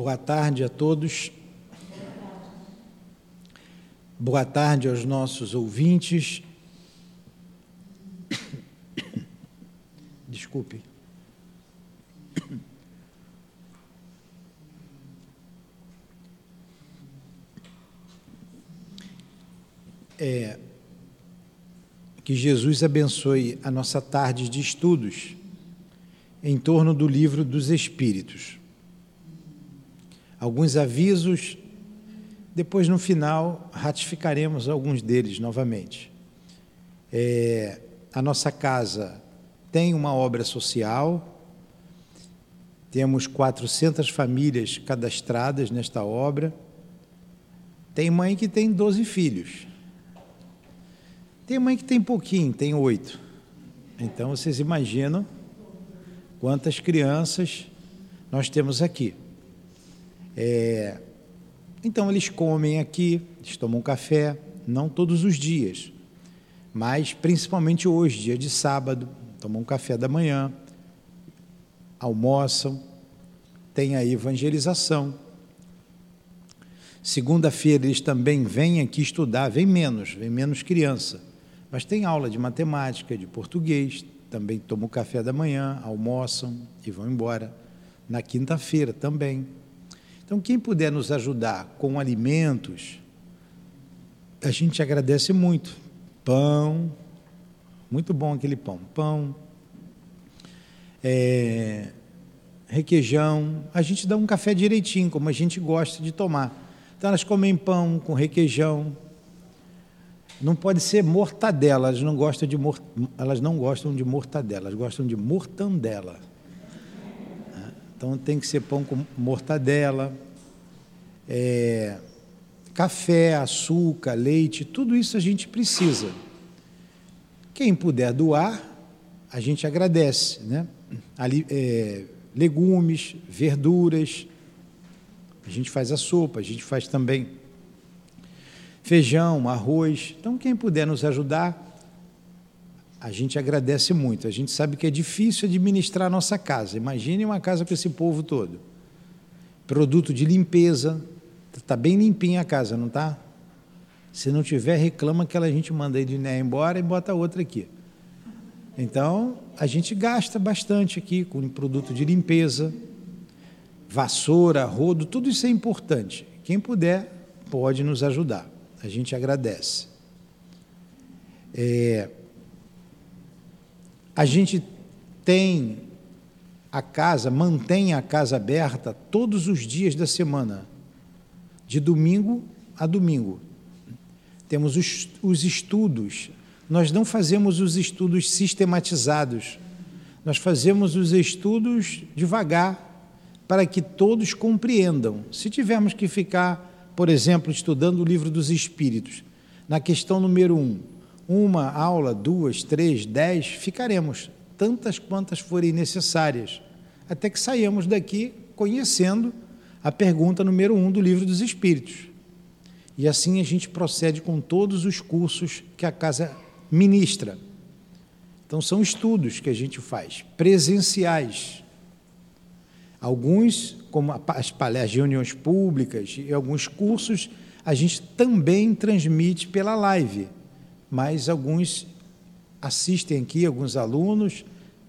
Boa tarde a todos. Boa tarde aos nossos ouvintes. Desculpe. É, que Jesus abençoe a nossa tarde de estudos em torno do livro dos Espíritos. Alguns avisos, depois no final ratificaremos alguns deles novamente. É, a nossa casa tem uma obra social, temos 400 famílias cadastradas nesta obra. Tem mãe que tem 12 filhos. Tem mãe que tem pouquinho, tem oito. Então vocês imaginam quantas crianças nós temos aqui. É, então eles comem aqui, eles tomam café, não todos os dias, mas principalmente hoje, dia de sábado, tomam café da manhã, almoçam, tem a evangelização. Segunda-feira eles também vêm aqui estudar, vem menos, vem menos criança, mas tem aula de matemática, de português, também tomam café da manhã, almoçam e vão embora. Na quinta-feira também. Então, quem puder nos ajudar com alimentos, a gente agradece muito. Pão, muito bom aquele pão. Pão, é, requeijão. A gente dá um café direitinho, como a gente gosta de tomar. Então, elas comem pão com requeijão, não pode ser mortadela, elas não gostam de, mor... elas não gostam de mortadela, elas gostam de mortandela. Então tem que ser pão com mortadela, é... café, açúcar, leite, tudo isso a gente precisa. Quem puder doar, a gente agradece, né? Ali, é... legumes, verduras, a gente faz a sopa, a gente faz também feijão, arroz. Então, quem puder nos ajudar, a gente agradece muito. A gente sabe que é difícil administrar a nossa casa. Imagine uma casa com esse povo todo. Produto de limpeza. Está bem limpinha a casa, não está? Se não tiver, reclama que a gente manda a Edneia embora e bota outra aqui. Então, a gente gasta bastante aqui com produto de limpeza, vassoura, rodo, tudo isso é importante. Quem puder, pode nos ajudar a gente agradece. É, a gente tem a casa, mantém a casa aberta todos os dias da semana, de domingo a domingo. Temos os, os estudos, nós não fazemos os estudos sistematizados, nós fazemos os estudos devagar, para que todos compreendam. Se tivermos que ficar por exemplo, estudando o livro dos Espíritos, na questão número um, uma aula, duas, três, dez, ficaremos, tantas quantas forem necessárias, até que saímos daqui conhecendo a pergunta número um do livro dos Espíritos. E assim a gente procede com todos os cursos que a casa ministra. Então, são estudos que a gente faz, presenciais. Alguns como as palestras, reuniões públicas e alguns cursos, a gente também transmite pela live, mas alguns assistem aqui, alguns alunos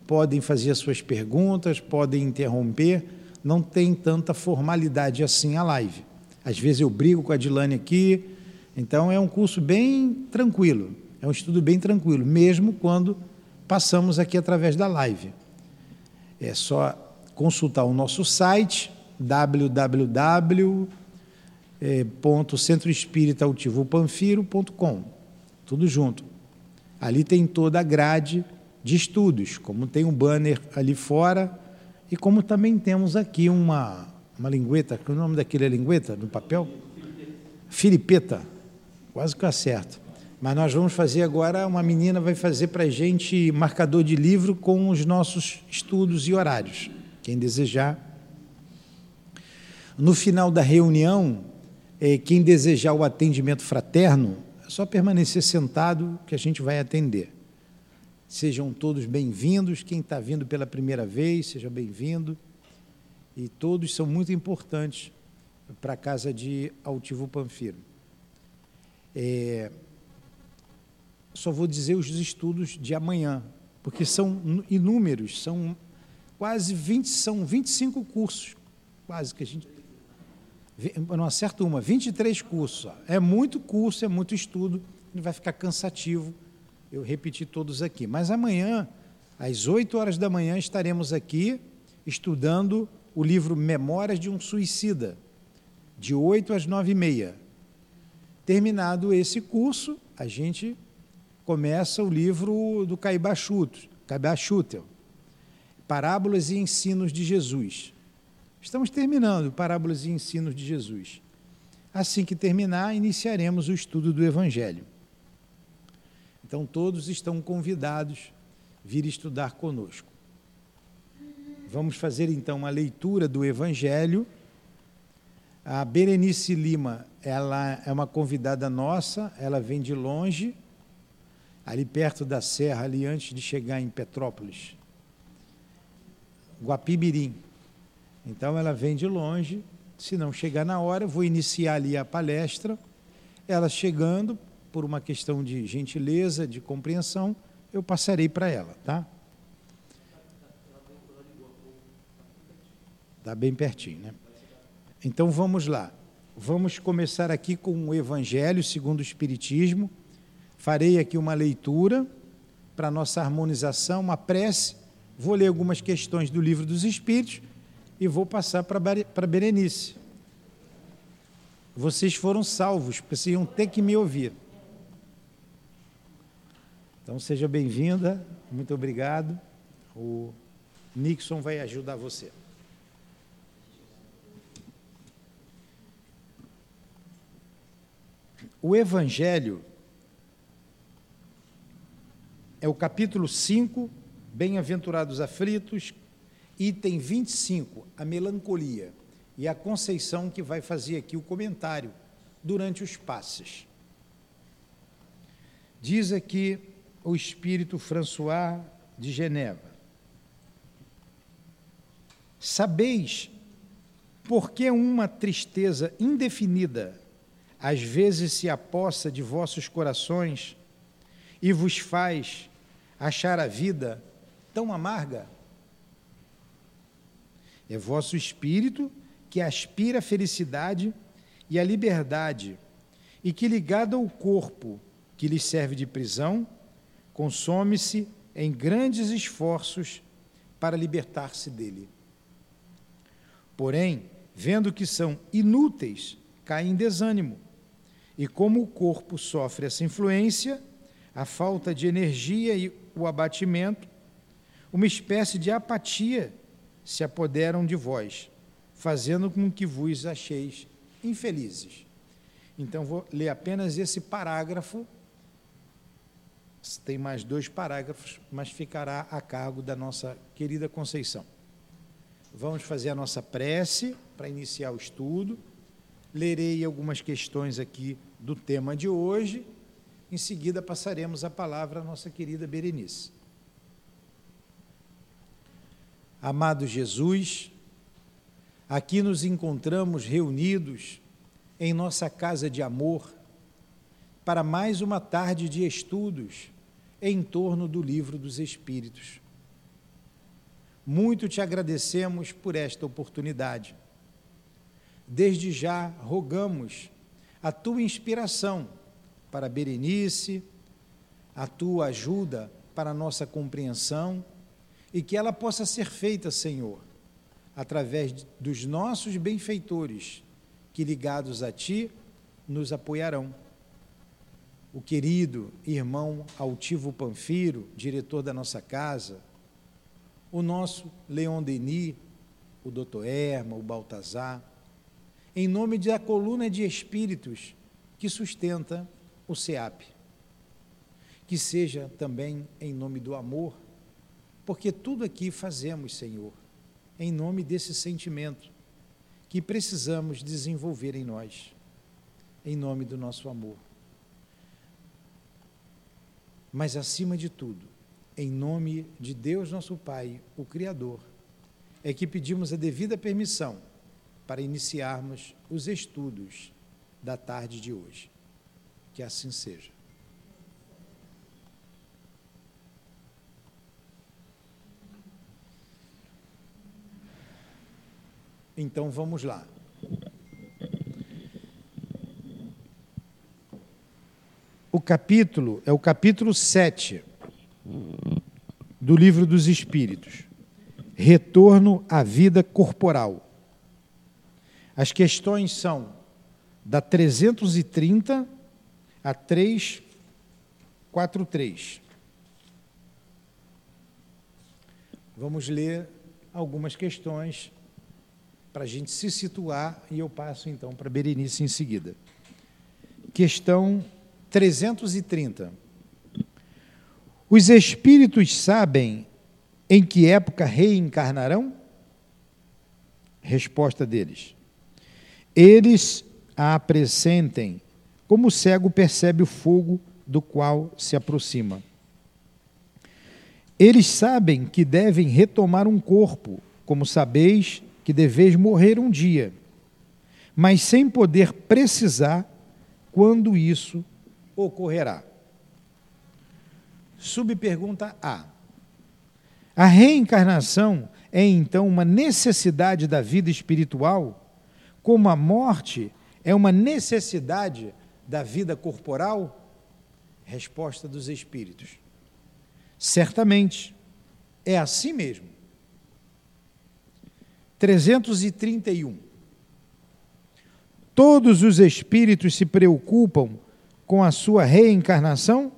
podem fazer as suas perguntas, podem interromper, não tem tanta formalidade assim a live. Às vezes eu brigo com a Dilane aqui, então é um curso bem tranquilo, é um estudo bem tranquilo, mesmo quando passamos aqui através da live. É só consultar o nosso site www.centroespíritautivopanfiro.com tudo junto. Ali tem toda a grade de estudos, como tem um banner ali fora e como também temos aqui uma, uma lingueta, que o nome daquele é lingueta no papel? Filipeta, quase que eu acerto. Mas nós vamos fazer agora, uma menina vai fazer para a gente marcador de livro com os nossos estudos e horários. Quem desejar. No final da reunião, eh, quem desejar o atendimento fraterno, só permanecer sentado que a gente vai atender. Sejam todos bem-vindos. Quem está vindo pela primeira vez, seja bem-vindo. e todos são muito importantes para a casa de Altivo Panfiro. É, só vou dizer os estudos de amanhã, porque são inúmeros, são quase 20, são 25 cursos, quase que a gente não acerta uma, 23 cursos. É muito curso, é muito estudo, vai ficar cansativo eu repetir todos aqui. Mas amanhã, às 8 horas da manhã, estaremos aqui estudando o livro Memórias de um Suicida, de 8 às 9 e meia. Terminado esse curso, a gente começa o livro do Caiba Schutel, Parábolas e Ensinos de Jesus. Estamos terminando Parábolas e Ensinos de Jesus. Assim que terminar, iniciaremos o estudo do Evangelho. Então, todos estão convidados a vir estudar conosco. Vamos fazer então uma leitura do Evangelho. A Berenice Lima, ela é uma convidada nossa, ela vem de longe, ali perto da serra, ali antes de chegar em Petrópolis. Guapibirim. Então ela vem de longe, se não chegar na hora, vou iniciar ali a palestra. Ela chegando, por uma questão de gentileza, de compreensão, eu passarei para ela, tá? Está bem pertinho, né? Então vamos lá. Vamos começar aqui com o Evangelho segundo o Espiritismo. Farei aqui uma leitura para nossa harmonização, uma prece. Vou ler algumas questões do Livro dos Espíritos e vou passar para Berenice. Vocês foram salvos, precisam ter que me ouvir. Então seja bem-vinda, muito obrigado. O Nixon vai ajudar você. O Evangelho é o capítulo 5, Bem-aventurados aflitos, item 25, a melancolia, e a Conceição que vai fazer aqui o comentário durante os passes. Diz aqui o espírito François de Geneva: Sabeis por que uma tristeza indefinida às vezes se apossa de vossos corações e vos faz achar a vida tão amarga? É vosso espírito que aspira a felicidade e a liberdade, e que, ligado ao corpo que lhe serve de prisão, consome-se em grandes esforços para libertar-se dele. Porém, vendo que são inúteis, cai em desânimo. E como o corpo sofre essa influência, a falta de energia e o abatimento, uma espécie de apatia se apoderam de vós, fazendo com que vos acheis infelizes. Então, vou ler apenas esse parágrafo. Tem mais dois parágrafos, mas ficará a cargo da nossa querida Conceição. Vamos fazer a nossa prece para iniciar o estudo. Lerei algumas questões aqui do tema de hoje. Em seguida, passaremos a palavra à nossa querida Berenice. Amado Jesus, aqui nos encontramos reunidos em nossa casa de amor para mais uma tarde de estudos em torno do Livro dos Espíritos. Muito te agradecemos por esta oportunidade. Desde já rogamos a tua inspiração para Berenice, a tua ajuda para a nossa compreensão e que ela possa ser feita, Senhor, através dos nossos benfeitores, que ligados a Ti nos apoiarão. O querido irmão Altivo Panfiro, diretor da nossa casa, o nosso Leon Denis, o doutor Erma, o Baltazar, em nome da coluna de espíritos que sustenta o SEAP. Que seja também em nome do amor porque tudo aqui fazemos, Senhor, em nome desse sentimento que precisamos desenvolver em nós, em nome do nosso amor. Mas, acima de tudo, em nome de Deus, nosso Pai, o Criador, é que pedimos a devida permissão para iniciarmos os estudos da tarde de hoje. Que assim seja. Então vamos lá. O capítulo é o capítulo 7 do Livro dos Espíritos. Retorno à vida corporal. As questões são da 330 a 343. Vamos ler algumas questões para a gente se situar e eu passo então para Berenice em seguida. Questão 330. Os espíritos sabem em que época reencarnarão? Resposta deles. Eles a apresentem como o cego percebe o fogo do qual se aproxima. Eles sabem que devem retomar um corpo, como sabeis que deveis morrer um dia, mas sem poder precisar quando isso ocorrerá. Subpergunta A. A reencarnação é então uma necessidade da vida espiritual, como a morte é uma necessidade da vida corporal? Resposta dos espíritos. Certamente, é assim mesmo. 331. Todos os espíritos se preocupam com a sua reencarnação?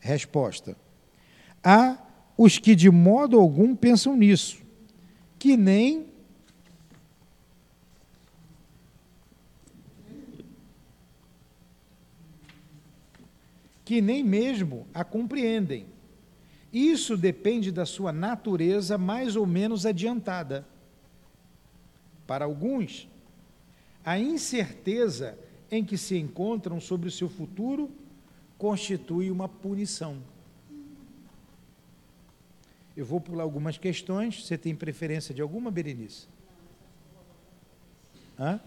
Resposta: Há os que de modo algum pensam nisso, que nem que nem mesmo a compreendem. Isso depende da sua natureza mais ou menos adiantada. Para alguns, a incerteza em que se encontram sobre o seu futuro constitui uma punição. Eu vou pular algumas questões. Você tem preferência de alguma, Berenice? Hã?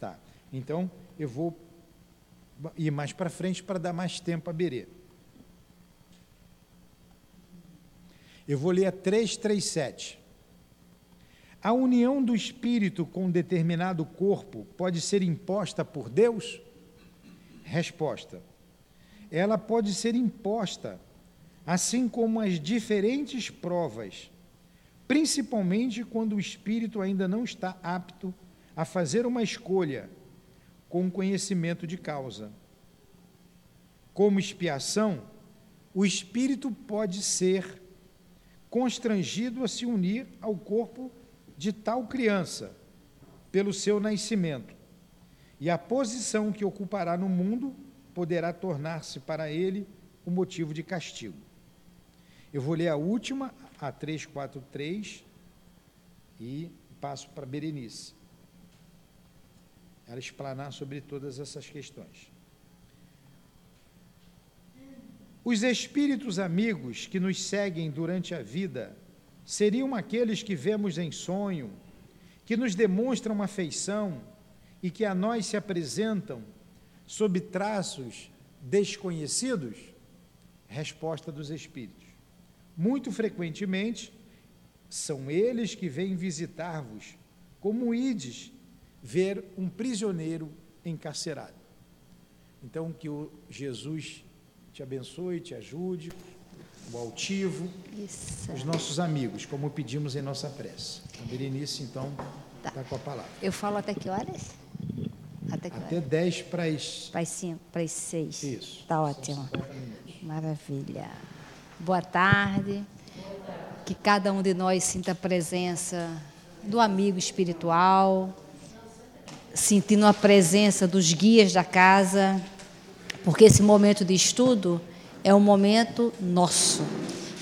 Tá. Então, eu vou ir mais para frente para dar mais tempo a Berê. Eu vou ler a 337. A união do espírito com um determinado corpo pode ser imposta por Deus? Resposta: Ela pode ser imposta, assim como as diferentes provas, principalmente quando o espírito ainda não está apto a fazer uma escolha com conhecimento de causa. Como expiação, o espírito pode ser constrangido a se unir ao corpo de tal criança pelo seu nascimento, e a posição que ocupará no mundo poderá tornar-se para ele o um motivo de castigo. Eu vou ler a última, a 343, e passo para Berenice. Ela explanar sobre todas essas questões. Os espíritos amigos que nos seguem durante a vida seriam aqueles que vemos em sonho, que nos demonstram afeição e que a nós se apresentam sob traços desconhecidos? Resposta dos Espíritos. Muito frequentemente, são eles que vêm visitar-vos, como ides ver um prisioneiro encarcerado. Então, que o Jesus te abençoe, te ajude, o altivo, Isso. os nossos amigos, como pedimos em nossa prece. A Berenice, então, está tá com a palavra. Eu falo até que horas? Até, que até horas? 10 para as... Para as 5, para as 6. Isso. Está ótimo. Maravilha. Boa tarde. Que cada um de nós sinta a presença do amigo espiritual, sentindo a presença dos guias da casa, porque esse momento de estudo é um momento nosso,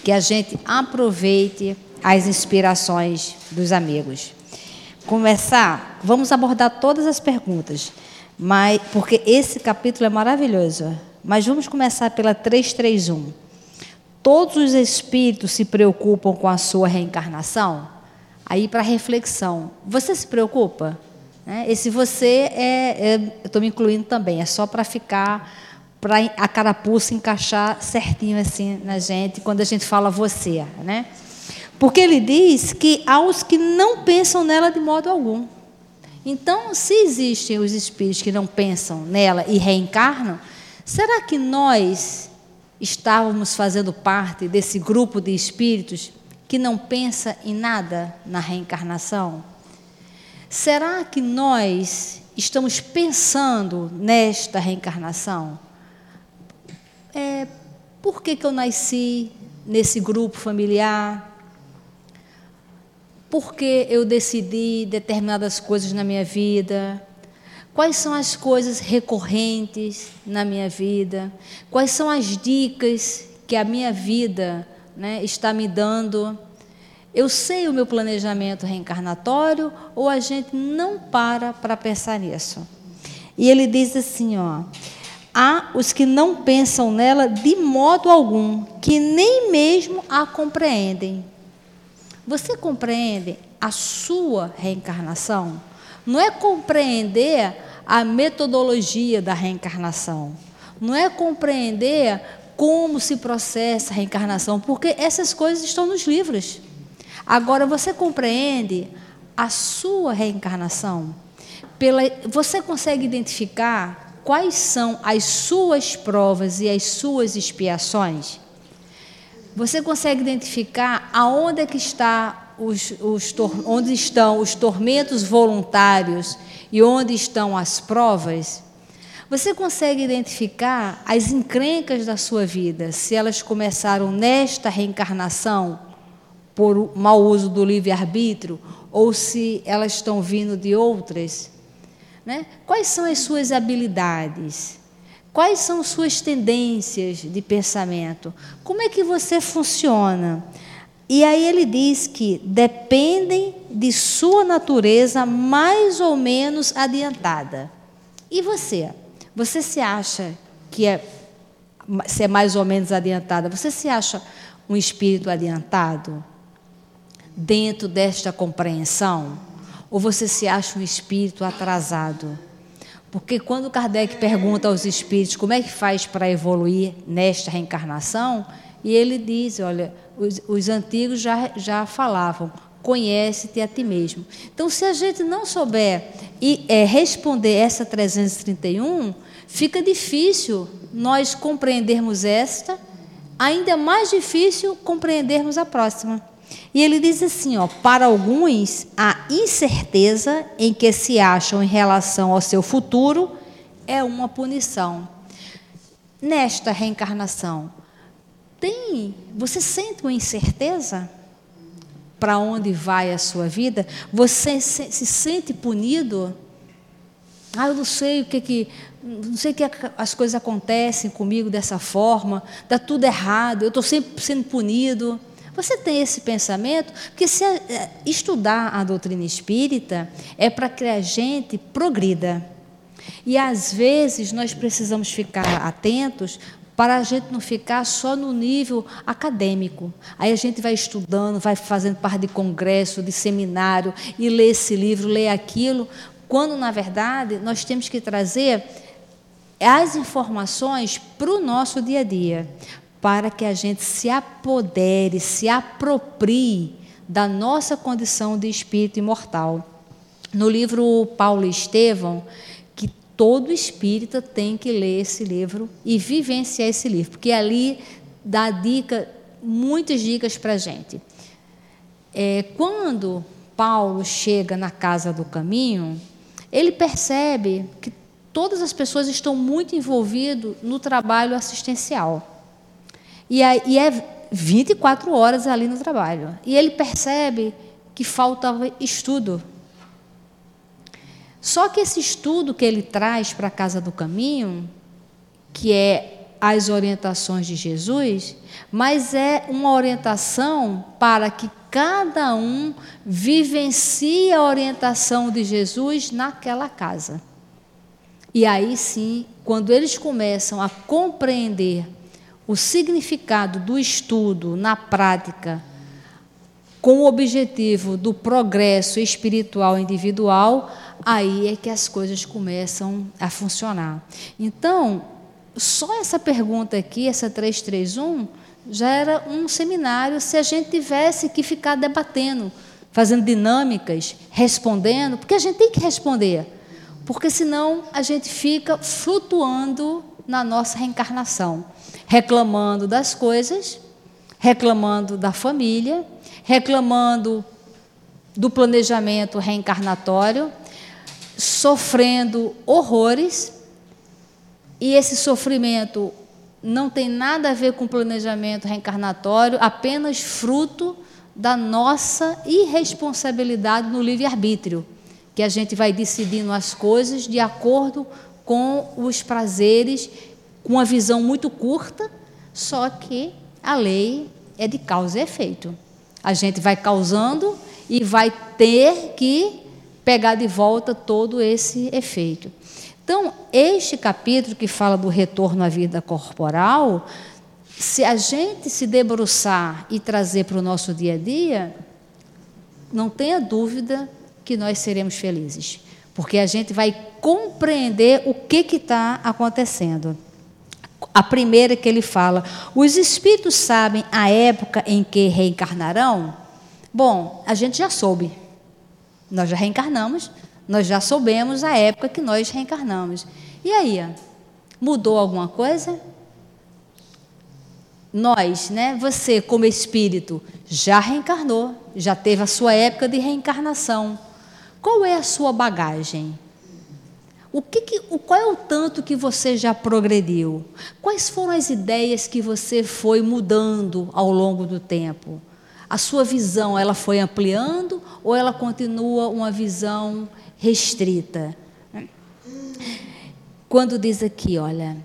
que a gente aproveite as inspirações dos amigos. Começar, vamos abordar todas as perguntas, mas porque esse capítulo é maravilhoso. Mas vamos começar pela 331. todos os espíritos se preocupam com a sua reencarnação? Aí, para reflexão, você se preocupa? Né? Esse você é, é eu estou me incluindo também, é só para ficar, para a carapuça encaixar certinho assim na gente, quando a gente fala você, né? Porque ele diz que há os que não pensam nela de modo algum. Então, se existem os espíritos que não pensam nela e reencarnam, será que nós estávamos fazendo parte desse grupo de espíritos que não pensa em nada na reencarnação? Será que nós estamos pensando nesta reencarnação? É, por que, que eu nasci nesse grupo familiar? por que eu decidi determinadas coisas na minha vida, quais são as coisas recorrentes na minha vida, quais são as dicas que a minha vida né, está me dando. Eu sei o meu planejamento reencarnatório ou a gente não para para pensar nisso? E ele diz assim, ó, há os que não pensam nela de modo algum, que nem mesmo a compreendem. Você compreende a sua reencarnação? Não é compreender a metodologia da reencarnação. Não é compreender como se processa a reencarnação, porque essas coisas estão nos livros. Agora você compreende a sua reencarnação? Pela, você consegue identificar quais são as suas provas e as suas expiações? Você consegue identificar aonde é que está os, os onde estão os tormentos voluntários e onde estão as provas? Você consegue identificar as encrencas da sua vida, se elas começaram nesta reencarnação por mau uso do livre-arbítrio ou se elas estão vindo de outras? Né? Quais são as suas habilidades? Quais são suas tendências de pensamento? Como é que você funciona? E aí ele diz que dependem de sua natureza mais ou menos adiantada. E você? Você se acha que é, se é mais ou menos adiantada? Você se acha um espírito adiantado dentro desta compreensão? Ou você se acha um espírito atrasado? Porque quando Kardec pergunta aos espíritos como é que faz para evoluir nesta reencarnação, e ele diz: olha, os, os antigos já, já falavam, conhece-te a ti mesmo. Então, se a gente não souber e é, responder essa 331, fica difícil nós compreendermos esta, ainda mais difícil compreendermos a próxima. E ele diz assim, ó, para alguns a incerteza em que se acham em relação ao seu futuro é uma punição. Nesta reencarnação, tem, você sente uma incerteza para onde vai a sua vida? Você se, se sente punido? Ah, eu não sei o que que não sei que as coisas acontecem comigo dessa forma, dá tudo errado, eu estou sempre sendo punido. Você tem esse pensamento? Porque se é, estudar a doutrina espírita é para que a gente progrida. E às vezes nós precisamos ficar atentos para a gente não ficar só no nível acadêmico. Aí a gente vai estudando, vai fazendo parte de congresso, de seminário, e lê esse livro, lê aquilo, quando na verdade nós temos que trazer as informações para o nosso dia a dia para que a gente se apodere, se aproprie da nossa condição de espírito imortal. No livro Paulo Estevão, que todo espírita tem que ler esse livro e vivenciar esse livro, porque ali dá dica, muitas dicas para a gente. É, quando Paulo chega na casa do caminho, ele percebe que todas as pessoas estão muito envolvidas no trabalho assistencial. E, e é 24 horas ali no trabalho. E ele percebe que faltava estudo. Só que esse estudo que ele traz para a casa do caminho, que é as orientações de Jesus, mas é uma orientação para que cada um vivencie a orientação de Jesus naquela casa. E aí sim, quando eles começam a compreender o significado do estudo na prática, com o objetivo do progresso espiritual individual, aí é que as coisas começam a funcionar. Então, só essa pergunta aqui, essa 331, já era um seminário se a gente tivesse que ficar debatendo, fazendo dinâmicas, respondendo, porque a gente tem que responder, porque senão a gente fica flutuando na nossa reencarnação, reclamando das coisas, reclamando da família, reclamando do planejamento reencarnatório, sofrendo horrores, e esse sofrimento não tem nada a ver com planejamento reencarnatório, apenas fruto da nossa irresponsabilidade no livre-arbítrio, que a gente vai decidindo as coisas de acordo com os prazeres, com uma visão muito curta, só que a lei é de causa e efeito. A gente vai causando e vai ter que pegar de volta todo esse efeito. Então, este capítulo que fala do retorno à vida corporal, se a gente se debruçar e trazer para o nosso dia a dia, não tenha dúvida que nós seremos felizes, porque a gente vai compreender o que está acontecendo. A primeira que ele fala: os espíritos sabem a época em que reencarnarão? Bom, a gente já soube. Nós já reencarnamos, nós já soubemos a época que nós reencarnamos. E aí? Mudou alguma coisa? Nós, né? Você, como espírito, já reencarnou, já teve a sua época de reencarnação. Qual é a sua bagagem? O que, que, o, qual é o tanto que você já progrediu? Quais foram as ideias que você foi mudando ao longo do tempo? A sua visão, ela foi ampliando ou ela continua uma visão restrita? Quando diz aqui, olha,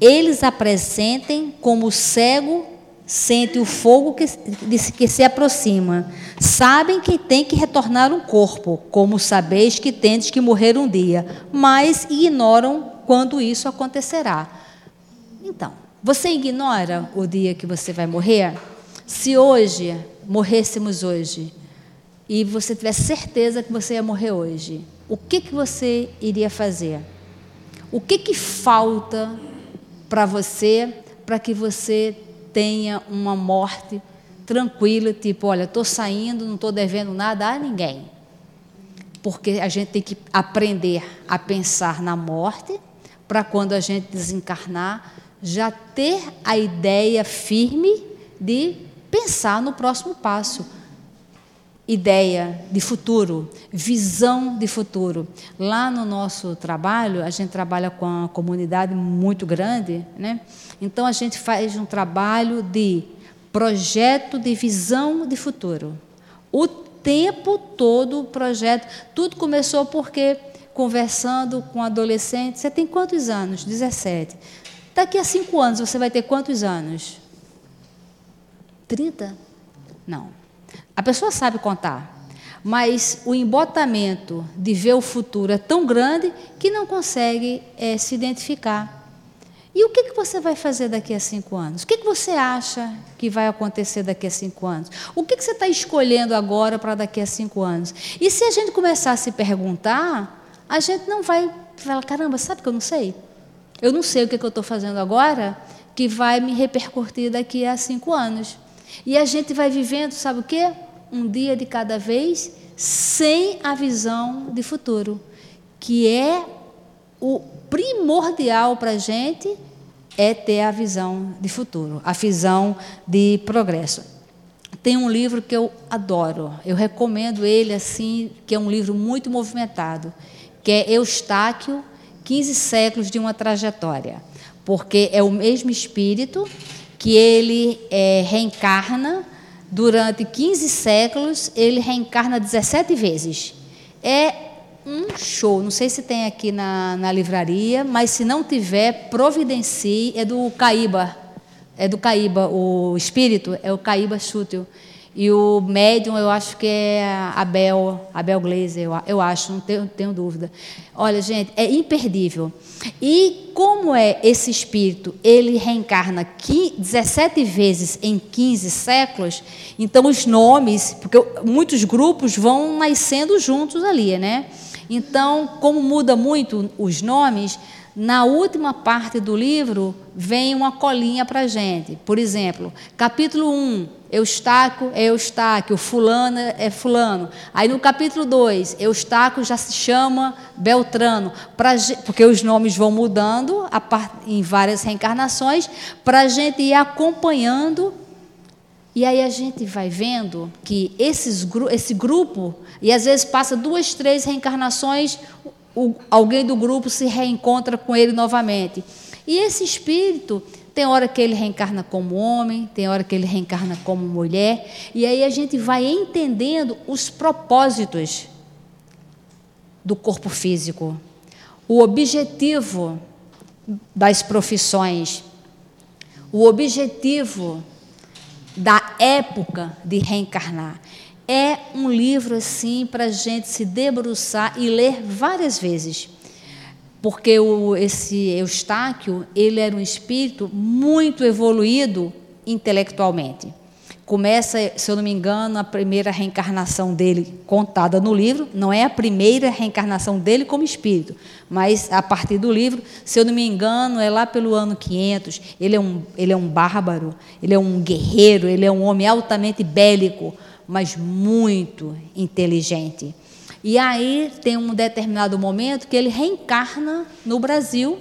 eles apresentem como cego sente o fogo que, que se aproxima. Sabem que tem que retornar um corpo, como sabeis que tendes que morrer um dia, mas ignoram quando isso acontecerá. Então, você ignora o dia que você vai morrer? Se hoje morrêssemos hoje e você tivesse certeza que você ia morrer hoje, o que, que você iria fazer? O que, que falta para você para que você tenha uma morte tranquila, tipo, olha, estou saindo, não estou devendo nada a ninguém. Porque a gente tem que aprender a pensar na morte, para quando a gente desencarnar, já ter a ideia firme de pensar no próximo passo. Ideia de futuro, visão de futuro. Lá no nosso trabalho, a gente trabalha com uma comunidade muito grande, né? Então a gente faz um trabalho de projeto de visão de futuro. O tempo todo o projeto, tudo começou porque conversando com adolescentes, você tem quantos anos? 17. Daqui a cinco anos você vai ter quantos anos? 30? Não. A pessoa sabe contar, mas o embotamento de ver o futuro é tão grande que não consegue é, se identificar. E o que, que você vai fazer daqui a cinco anos? O que, que você acha que vai acontecer daqui a cinco anos? O que, que você está escolhendo agora para daqui a cinco anos? E se a gente começar a se perguntar, a gente não vai falar: caramba, sabe que eu não sei? Eu não sei o que, que eu estou fazendo agora que vai me repercutir daqui a cinco anos. E a gente vai vivendo, sabe o quê? Um dia de cada vez, sem a visão de futuro, que é o primordial para a gente é ter a visão de futuro, a visão de progresso. Tem um livro que eu adoro, eu recomendo ele assim, que é um livro muito movimentado, que é Eustáquio, 15 séculos de uma trajetória, porque é o mesmo espírito que ele é, reencarna durante 15 séculos, ele reencarna 17 vezes. É um show. Não sei se tem aqui na, na livraria, mas se não tiver, providencie. É do Caíba. É do Caíba. O espírito é o Caíba Chútil. E o médium, eu acho que é Abel, Abel Glazer, eu, eu acho, não tenho, tenho dúvida. Olha, gente, é imperdível. E como é esse espírito? Ele reencarna 15, 17 vezes em 15 séculos, então os nomes, porque muitos grupos vão nascendo juntos ali, né? Então, como muda muito os nomes, na última parte do livro vem uma colinha para gente. Por exemplo, capítulo 1, Eustáquio é Eustáquio, fulano é fulano. Aí no capítulo 2, Eustáquio já se chama Beltrano, pra, porque os nomes vão mudando em várias reencarnações, para a gente ir acompanhando. E aí a gente vai vendo que esses, esse grupo, e às vezes passa duas, três reencarnações, o, alguém do grupo se reencontra com ele novamente. E esse espírito, tem hora que ele reencarna como homem, tem hora que ele reencarna como mulher, e aí a gente vai entendendo os propósitos do corpo físico, o objetivo das profissões, o objetivo da época de reencarnar. É um livro assim para a gente se debruçar e ler várias vezes. Porque o, esse Eustáquio, ele era um espírito muito evoluído intelectualmente. Começa, se eu não me engano, a primeira reencarnação dele contada no livro, não é a primeira reencarnação dele como espírito, mas a partir do livro, se eu não me engano, é lá pelo ano 500. Ele é um, ele é um bárbaro, ele é um guerreiro, ele é um homem altamente bélico, mas muito inteligente. E aí tem um determinado momento que ele reencarna no Brasil.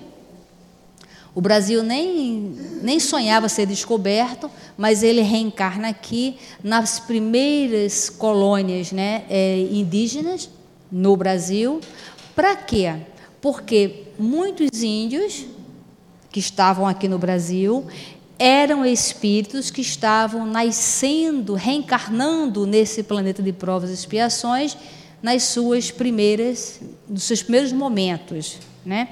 O Brasil nem, nem sonhava ser descoberto, mas ele reencarna aqui nas primeiras colônias né, é, indígenas no Brasil. Para quê? Porque muitos índios que estavam aqui no Brasil, eram espíritos que estavam nascendo, reencarnando nesse planeta de provas e expiações nas suas primeiras, nos seus primeiros momentos, né?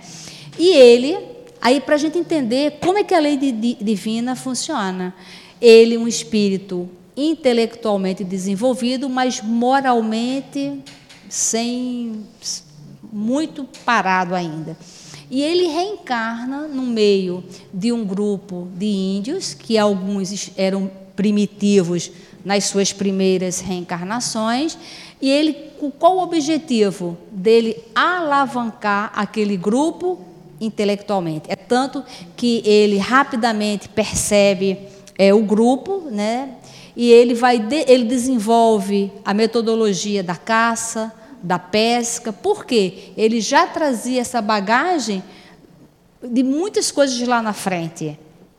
E ele, aí para a gente entender como é que a lei de, de, divina funciona, ele um espírito intelectualmente desenvolvido, mas moralmente sem muito parado ainda. E ele reencarna no meio de um grupo de índios, que alguns eram primitivos nas suas primeiras reencarnações, e ele, qual o objetivo dele alavancar aquele grupo intelectualmente? É tanto que ele rapidamente percebe é, o grupo, né? E ele vai, de, ele desenvolve a metodologia da caça, da pesca, porque ele já trazia essa bagagem de muitas coisas de lá na frente,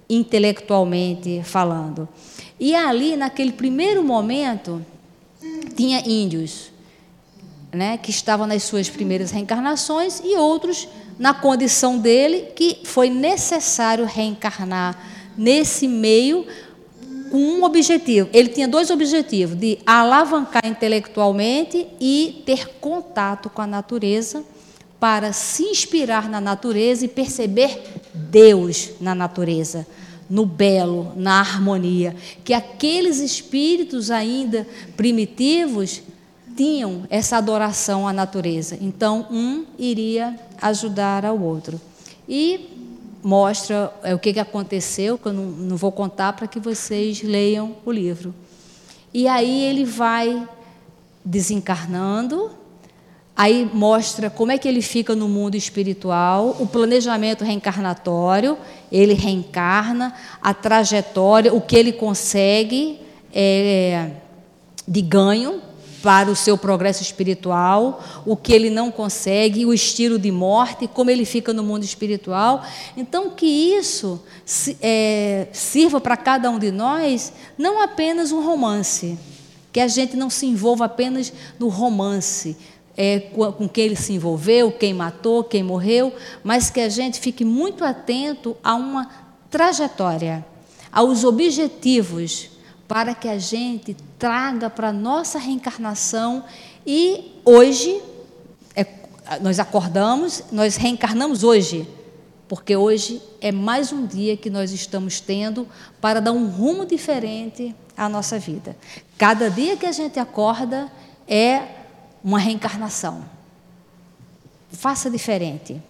intelectualmente falando. E ali, naquele primeiro momento, tinha índios, né, que estavam nas suas primeiras reencarnações e outros na condição dele que foi necessário reencarnar nesse meio com um objetivo. Ele tinha dois objetivos: de alavancar intelectualmente e ter contato com a natureza, para se inspirar na natureza e perceber Deus na natureza, no belo, na harmonia. Que aqueles espíritos ainda primitivos tinham essa adoração à natureza. Então, um iria ajudar ao outro. E mostra é, o que, que aconteceu, que eu não, não vou contar para que vocês leiam o livro. E aí ele vai desencarnando, aí mostra como é que ele fica no mundo espiritual, o planejamento reencarnatório, ele reencarna, a trajetória, o que ele consegue é, de ganho para o seu progresso espiritual, o que ele não consegue, o estilo de morte, como ele fica no mundo espiritual. Então, que isso é, sirva para cada um de nós não apenas um romance, que a gente não se envolva apenas no romance, é, com, quem ele se envolveu, quem matou, quem morreu, mas que a gente fique muito atento a uma trajetória, aos objetivos para que a gente traga para a nossa reencarnação e hoje é, nós acordamos, nós reencarnamos hoje. porque hoje é mais um dia que nós estamos tendo para dar um rumo diferente à nossa vida. Cada dia que a gente acorda é uma reencarnação. Faça diferente.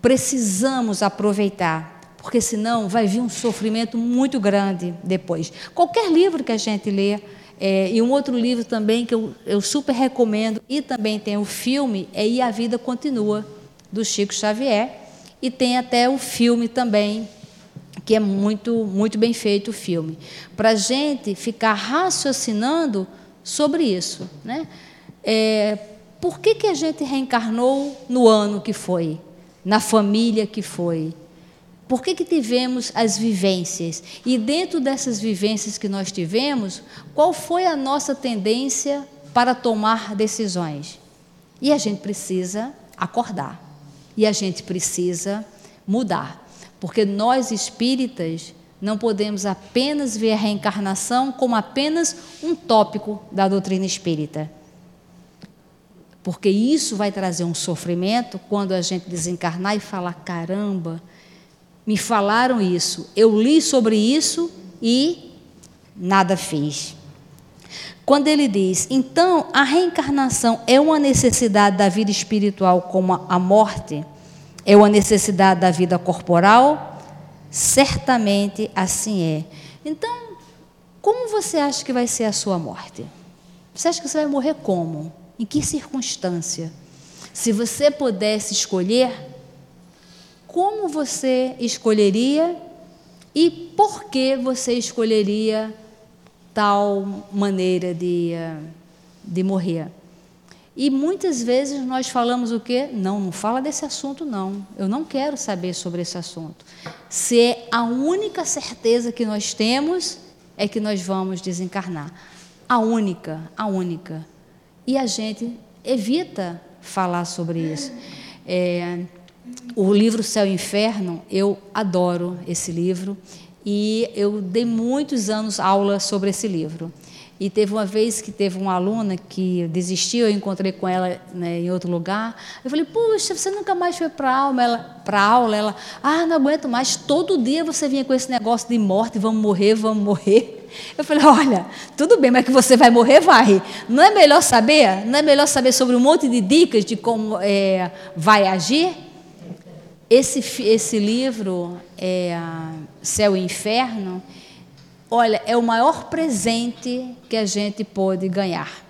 Precisamos aproveitar, porque senão vai vir um sofrimento muito grande depois. Qualquer livro que a gente lê, é, e um outro livro também que eu, eu super recomendo, e também tem o filme, é E a Vida Continua, do Chico Xavier, e tem até o filme também, que é muito, muito bem feito o filme, para a gente ficar raciocinando sobre isso. Né? É, por que, que a gente reencarnou no ano que foi, na família que foi? Por que, que tivemos as vivências? E dentro dessas vivências que nós tivemos, qual foi a nossa tendência para tomar decisões? E a gente precisa acordar. E a gente precisa mudar. Porque nós espíritas não podemos apenas ver a reencarnação como apenas um tópico da doutrina espírita. Porque isso vai trazer um sofrimento quando a gente desencarnar e falar: caramba, me falaram isso, eu li sobre isso e nada fiz. Quando ele diz, então a reencarnação é uma necessidade da vida espiritual como a morte, é uma necessidade da vida corporal, certamente assim é. Então, como você acha que vai ser a sua morte? Você acha que você vai morrer como? Em que circunstância? Se você pudesse escolher, como você escolheria e por que você escolheria tal maneira de, de morrer? E muitas vezes nós falamos o quê? Não, não fala desse assunto, não. Eu não quero saber sobre esse assunto. Se é a única certeza que nós temos é que nós vamos desencarnar. A única, a única. E a gente evita falar sobre isso. É, o livro Céu e Inferno, eu adoro esse livro e eu dei muitos anos aula sobre esse livro. E teve uma vez que teve uma aluna que desistiu, eu encontrei com ela né, em outro lugar. Eu falei, puxa, você nunca mais foi para aula? Para aula? Ela, ah, não aguento mais. Todo dia você vinha com esse negócio de morte, vamos morrer, vamos morrer. Eu falei, olha, tudo bem, mas que você vai morrer, vai. Não é melhor saber? Não é melhor saber sobre um monte de dicas de como é, vai agir? Esse, esse livro, é, Céu e Inferno, olha, é o maior presente que a gente pode ganhar.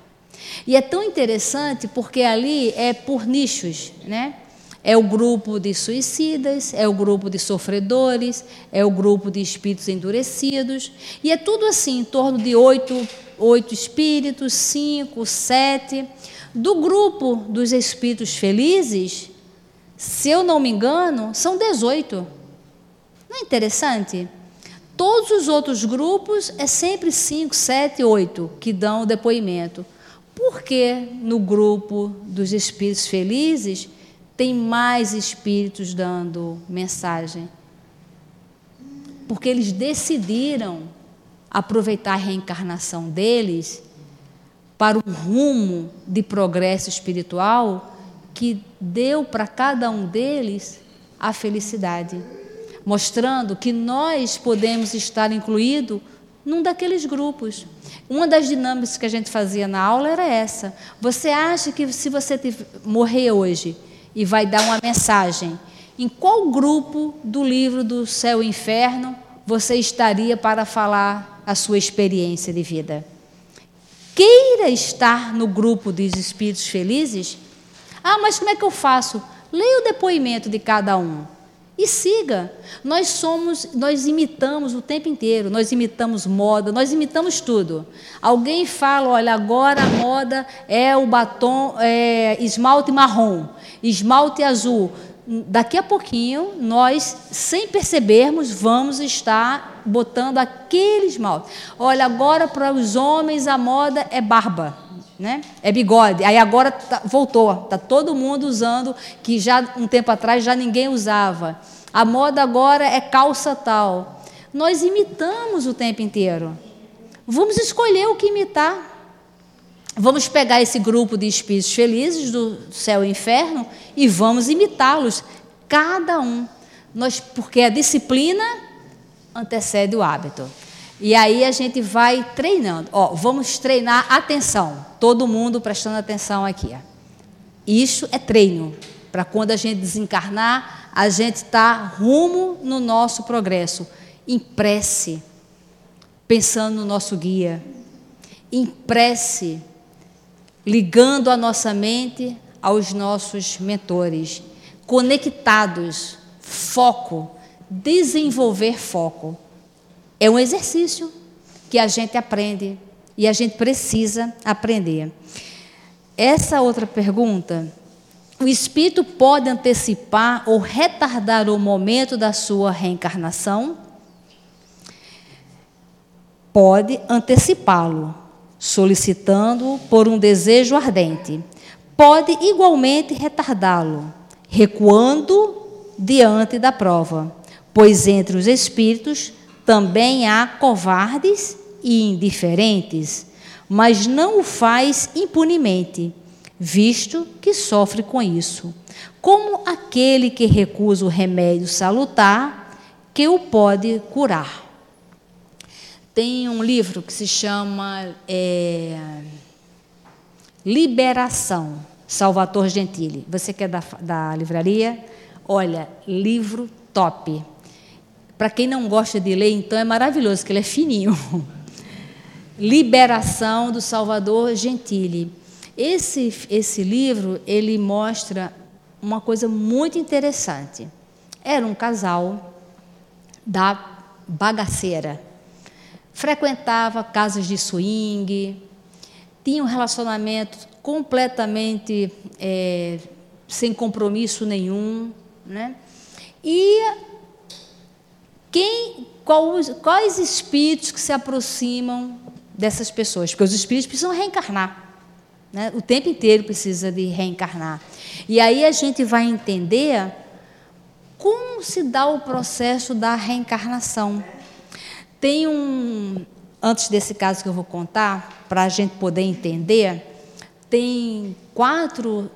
E é tão interessante porque ali é por nichos, né? É o grupo de suicidas, é o grupo de sofredores, é o grupo de espíritos endurecidos. E é tudo assim, em torno de oito, oito espíritos, cinco, sete. Do grupo dos espíritos felizes, se eu não me engano, são 18. Não é interessante? Todos os outros grupos é sempre 5, 7, 8 que dão o depoimento. Por que no grupo dos espíritos felizes tem mais espíritos dando mensagem? Porque eles decidiram aproveitar a reencarnação deles para um rumo de progresso espiritual que deu para cada um deles a felicidade mostrando que nós podemos estar incluídos num daqueles grupos. Uma das dinâmicas que a gente fazia na aula era essa. Você acha que se você morrer hoje e vai dar uma mensagem, em qual grupo do livro do Céu e Inferno você estaria para falar a sua experiência de vida? Queira estar no grupo dos espíritos felizes? Ah, mas como é que eu faço? Leia o depoimento de cada um e siga. Nós somos, nós imitamos o tempo inteiro, nós imitamos moda, nós imitamos tudo. Alguém fala, olha, agora a moda é o batom é, esmalte marrom, esmalte azul. Daqui a pouquinho, nós, sem percebermos, vamos estar botando aquele esmalte. Olha, agora para os homens a moda é barba. Né? É bigode. Aí agora tá, voltou, está todo mundo usando, que já um tempo atrás já ninguém usava. A moda agora é calça tal. Nós imitamos o tempo inteiro. Vamos escolher o que imitar. Vamos pegar esse grupo de espíritos felizes do céu e inferno e vamos imitá-los, cada um. Nós, porque a disciplina antecede o hábito. E aí a gente vai treinando. Ó, vamos treinar atenção. Todo mundo prestando atenção aqui. Isso é treino. Para quando a gente desencarnar, a gente está rumo no nosso progresso. Em prece, pensando no nosso guia. Em prece, ligando a nossa mente aos nossos mentores. Conectados, foco, desenvolver foco. É um exercício que a gente aprende e a gente precisa aprender. Essa outra pergunta, o espírito pode antecipar ou retardar o momento da sua reencarnação? Pode antecipá-lo, solicitando por um desejo ardente. Pode igualmente retardá-lo, recuando diante da prova, pois entre os espíritos também há covardes e indiferentes, mas não o faz impunemente, visto que sofre com isso, como aquele que recusa o remédio salutar que o pode curar. Tem um livro que se chama é, Liberação, Salvatore Gentili. Você que é da, da livraria? Olha, livro top. Para quem não gosta de ler, então é maravilhoso, que ele é fininho. Liberação do Salvador Gentili. Esse, esse livro, ele mostra uma coisa muito interessante. Era um casal da bagaceira. Frequentava casas de swing, tinha um relacionamento completamente é, sem compromisso nenhum. Né? E quem, quais, quais espíritos que se aproximam dessas pessoas? Porque os espíritos precisam reencarnar. Né? O tempo inteiro precisa de reencarnar. E aí a gente vai entender como se dá o processo da reencarnação. Tem um, antes desse caso que eu vou contar, para a gente poder entender, tem quatro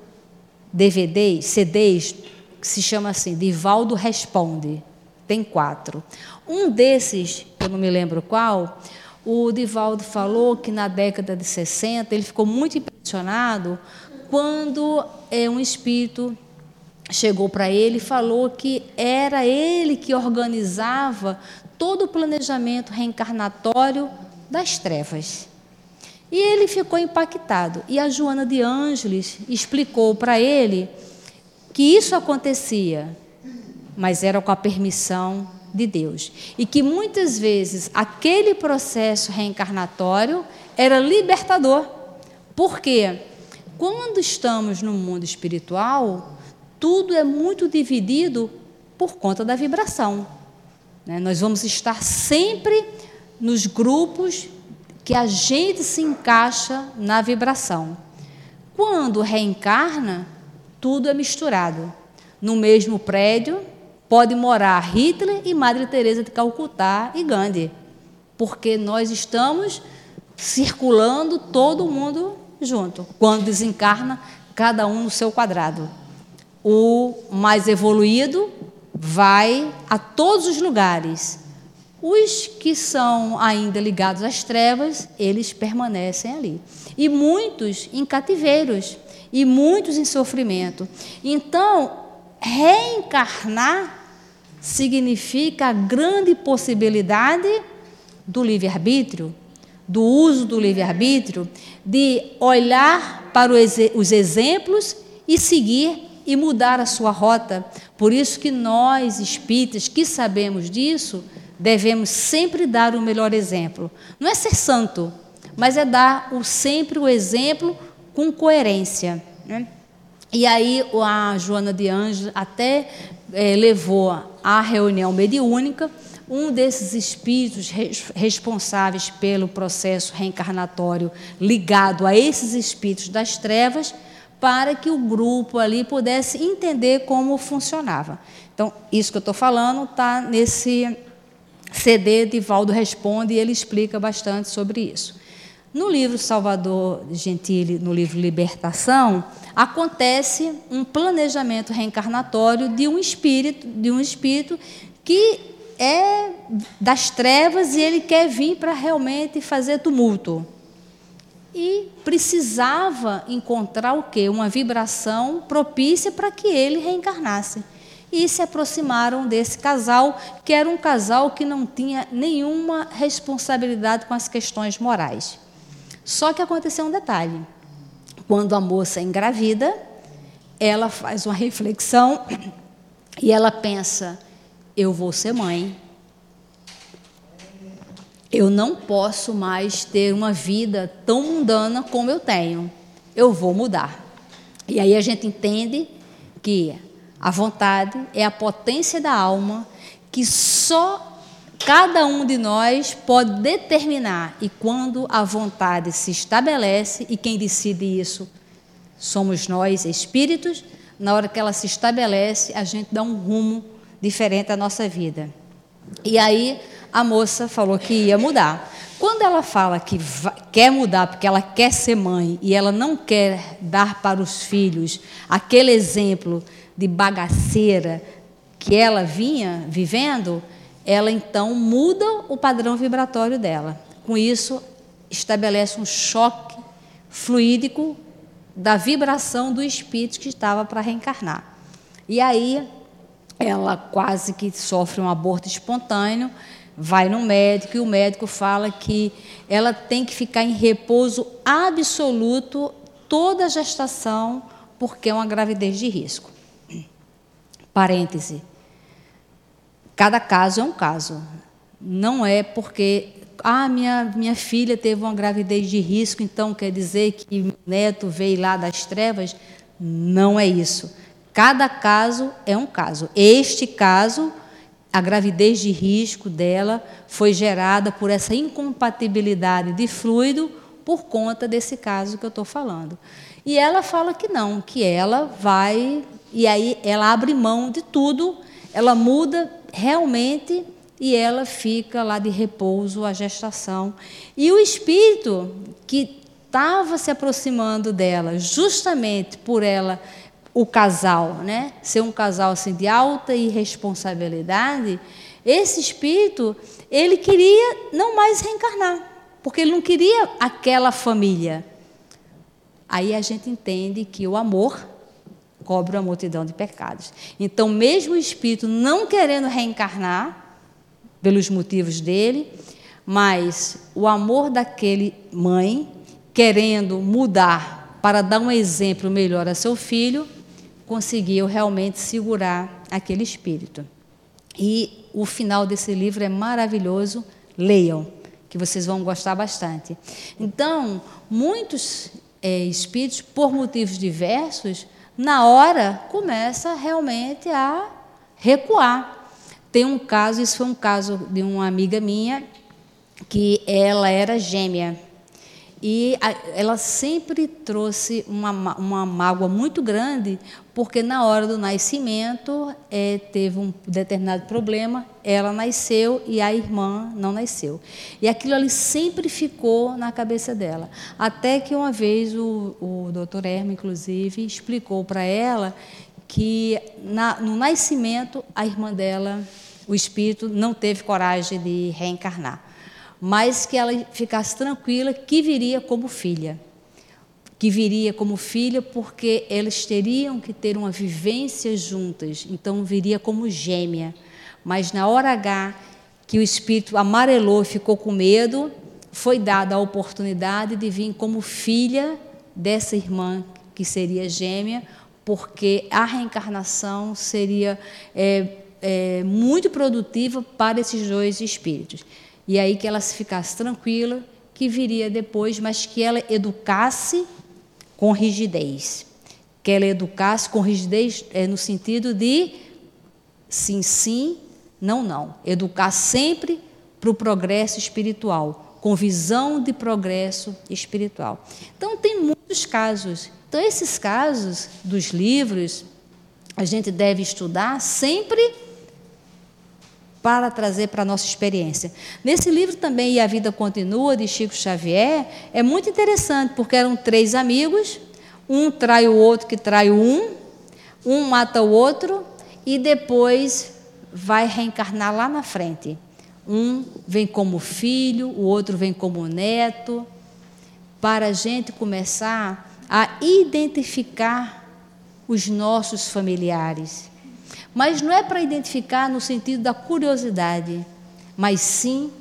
DVDs, CDs que se chama assim, Divaldo Responde. Tem quatro. Um desses, eu não me lembro qual, o Divaldo falou que na década de 60 ele ficou muito impressionado quando é, um espírito chegou para ele e falou que era ele que organizava todo o planejamento reencarnatório das trevas. E ele ficou impactado. E a Joana de Ângeles explicou para ele que isso acontecia, mas era com a permissão de Deus. E que muitas vezes aquele processo reencarnatório era libertador. Porque quando estamos no mundo espiritual, tudo é muito dividido por conta da vibração. Né? Nós vamos estar sempre nos grupos que a gente se encaixa na vibração. Quando reencarna, tudo é misturado. No mesmo prédio pode morar Hitler e Madre Teresa de Calcutá e Gandhi, porque nós estamos circulando todo mundo junto. Quando desencarna, cada um no seu quadrado. O mais evoluído vai a todos os lugares. Os que são ainda ligados às trevas, eles permanecem ali. E muitos em cativeiros e muitos em sofrimento. Então, reencarnar significa a grande possibilidade do livre-arbítrio, do uso do livre-arbítrio, de olhar para os exemplos e seguir e mudar a sua rota. Por isso que nós, espíritas, que sabemos disso, devemos sempre dar o melhor exemplo. Não é ser santo, mas é dar o, sempre o exemplo com coerência. Né? E aí a Joana de Anjos até é, levou à reunião mediúnica um desses espíritos responsáveis pelo processo reencarnatório ligado a esses espíritos das trevas, para que o grupo ali pudesse entender como funcionava. Então, isso que eu estou falando está nesse CD de Valdo Responde e ele explica bastante sobre isso. No livro Salvador Gentili, no livro Libertação, acontece um planejamento reencarnatório de um espírito, de um espírito que é das trevas e ele quer vir para realmente fazer tumulto. E precisava encontrar o quê? Uma vibração propícia para que ele reencarnasse. E se aproximaram desse casal, que era um casal que não tinha nenhuma responsabilidade com as questões morais. Só que aconteceu um detalhe. Quando a moça engravida, ela faz uma reflexão e ela pensa: eu vou ser mãe. Eu não posso mais ter uma vida tão mundana como eu tenho. Eu vou mudar. E aí a gente entende que a vontade é a potência da alma que só cada um de nós pode determinar. E quando a vontade se estabelece, e quem decide isso somos nós, espíritos, na hora que ela se estabelece, a gente dá um rumo diferente à nossa vida. E aí a moça falou que ia mudar. Quando ela fala que quer mudar porque ela quer ser mãe e ela não quer dar para os filhos aquele exemplo de bagaceira que ela vinha vivendo, ela então muda o padrão vibratório dela. Com isso, estabelece um choque fluídico da vibração do espírito que estava para reencarnar. E aí ela quase que sofre um aborto espontâneo, vai no médico e o médico fala que ela tem que ficar em repouso absoluto toda a gestação, porque é uma gravidez de risco. Parêntese. Cada caso é um caso. Não é porque ah, minha, minha filha teve uma gravidez de risco, então quer dizer que meu neto veio lá das trevas. Não é isso. Cada caso é um caso. Este caso, a gravidez de risco dela foi gerada por essa incompatibilidade de fluido por conta desse caso que eu estou falando. E ela fala que não, que ela vai, e aí ela abre mão de tudo, ela muda realmente e ela fica lá de repouso a gestação. E o espírito que estava se aproximando dela, justamente por ela o casal, né? Ser um casal assim de alta irresponsabilidade, esse espírito, ele queria não mais reencarnar, porque ele não queria aquela família. Aí a gente entende que o amor cobre a multidão de pecados. Então, mesmo o espírito não querendo reencarnar, pelos motivos dele, mas o amor daquele mãe querendo mudar para dar um exemplo melhor a seu filho, conseguiu realmente segurar aquele espírito. E o final desse livro é maravilhoso, leiam, que vocês vão gostar bastante. Então, muitos é, espíritos, por motivos diversos, na hora começa realmente a recuar. Tem um caso, isso foi um caso de uma amiga minha, que ela era gêmea. E ela sempre trouxe uma, uma mágoa muito grande, porque na hora do nascimento é, teve um determinado problema, ela nasceu e a irmã não nasceu. E aquilo ali sempre ficou na cabeça dela. Até que uma vez o, o doutor Hermes, inclusive, explicou para ela que na, no nascimento a irmã dela, o espírito, não teve coragem de reencarnar mas que ela ficasse tranquila que viria como filha. Que viria como filha porque elas teriam que ter uma vivência juntas, então viria como gêmea. Mas na hora H, que o espírito amarelou ficou com medo, foi dada a oportunidade de vir como filha dessa irmã que seria gêmea, porque a reencarnação seria é, é, muito produtiva para esses dois espíritos. E aí que ela se ficasse tranquila, que viria depois, mas que ela educasse com rigidez. Que ela educasse com rigidez é, no sentido de sim, sim, não, não. Educar sempre para o progresso espiritual, com visão de progresso espiritual. Então, tem muitos casos. Então, esses casos dos livros, a gente deve estudar sempre para trazer para a nossa experiência. Nesse livro também, E a Vida Continua, de Chico Xavier, é muito interessante, porque eram três amigos, um trai o outro que trai um, um mata o outro, e depois vai reencarnar lá na frente. Um vem como filho, o outro vem como neto, para a gente começar a identificar os nossos familiares. Mas não é para identificar no sentido da curiosidade, mas sim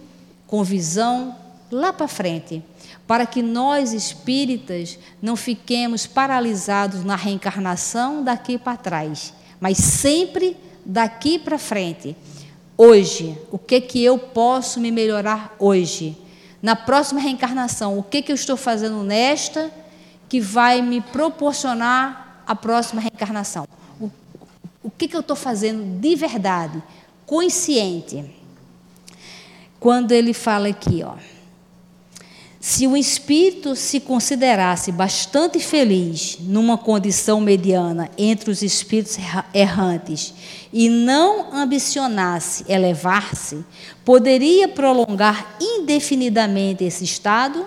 com visão lá para frente, para que nós espíritas não fiquemos paralisados na reencarnação daqui para trás, mas sempre daqui para frente. Hoje, o que que eu posso me melhorar hoje? Na próxima reencarnação, o que que eu estou fazendo nesta que vai me proporcionar a próxima reencarnação? O, que que eu estou fazendo de verdade, consciente? Quando ele fala aqui, ó, se o espírito se considerasse bastante feliz numa condição mediana entre os espíritos errantes e não ambicionasse elevar-se, poderia prolongar indefinidamente esse estado?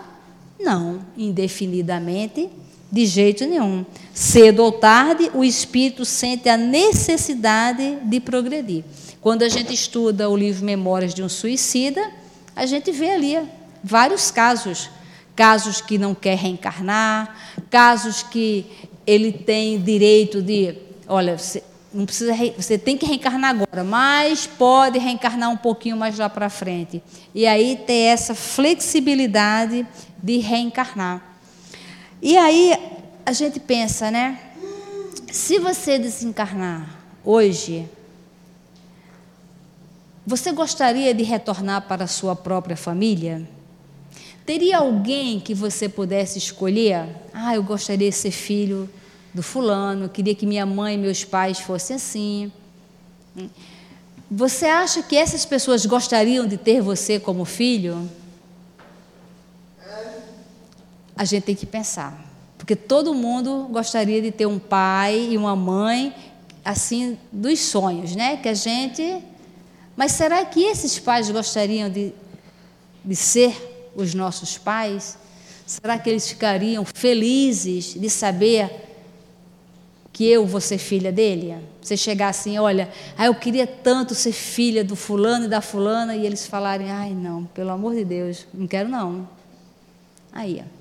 Não, indefinidamente, de jeito nenhum. Cedo ou tarde, o espírito sente a necessidade de progredir. Quando a gente estuda o livro Memórias de um Suicida, a gente vê ali vários casos. Casos que não quer reencarnar, casos que ele tem direito de, olha, você, não precisa, você tem que reencarnar agora, mas pode reencarnar um pouquinho mais lá para frente. E aí ter essa flexibilidade de reencarnar. E aí a gente pensa, né? Se você desencarnar hoje, você gostaria de retornar para a sua própria família? Teria alguém que você pudesse escolher? Ah, eu gostaria de ser filho do fulano, queria que minha mãe e meus pais fossem assim. Você acha que essas pessoas gostariam de ter você como filho? A gente tem que pensar, porque todo mundo gostaria de ter um pai e uma mãe assim dos sonhos, né? Que a gente. Mas será que esses pais gostariam de, de ser os nossos pais? Será que eles ficariam felizes de saber que eu vou ser filha dele? Você chegar assim, olha, ah, eu queria tanto ser filha do fulano e da fulana, e eles falarem, ai não, pelo amor de Deus, não quero não. Aí, ó.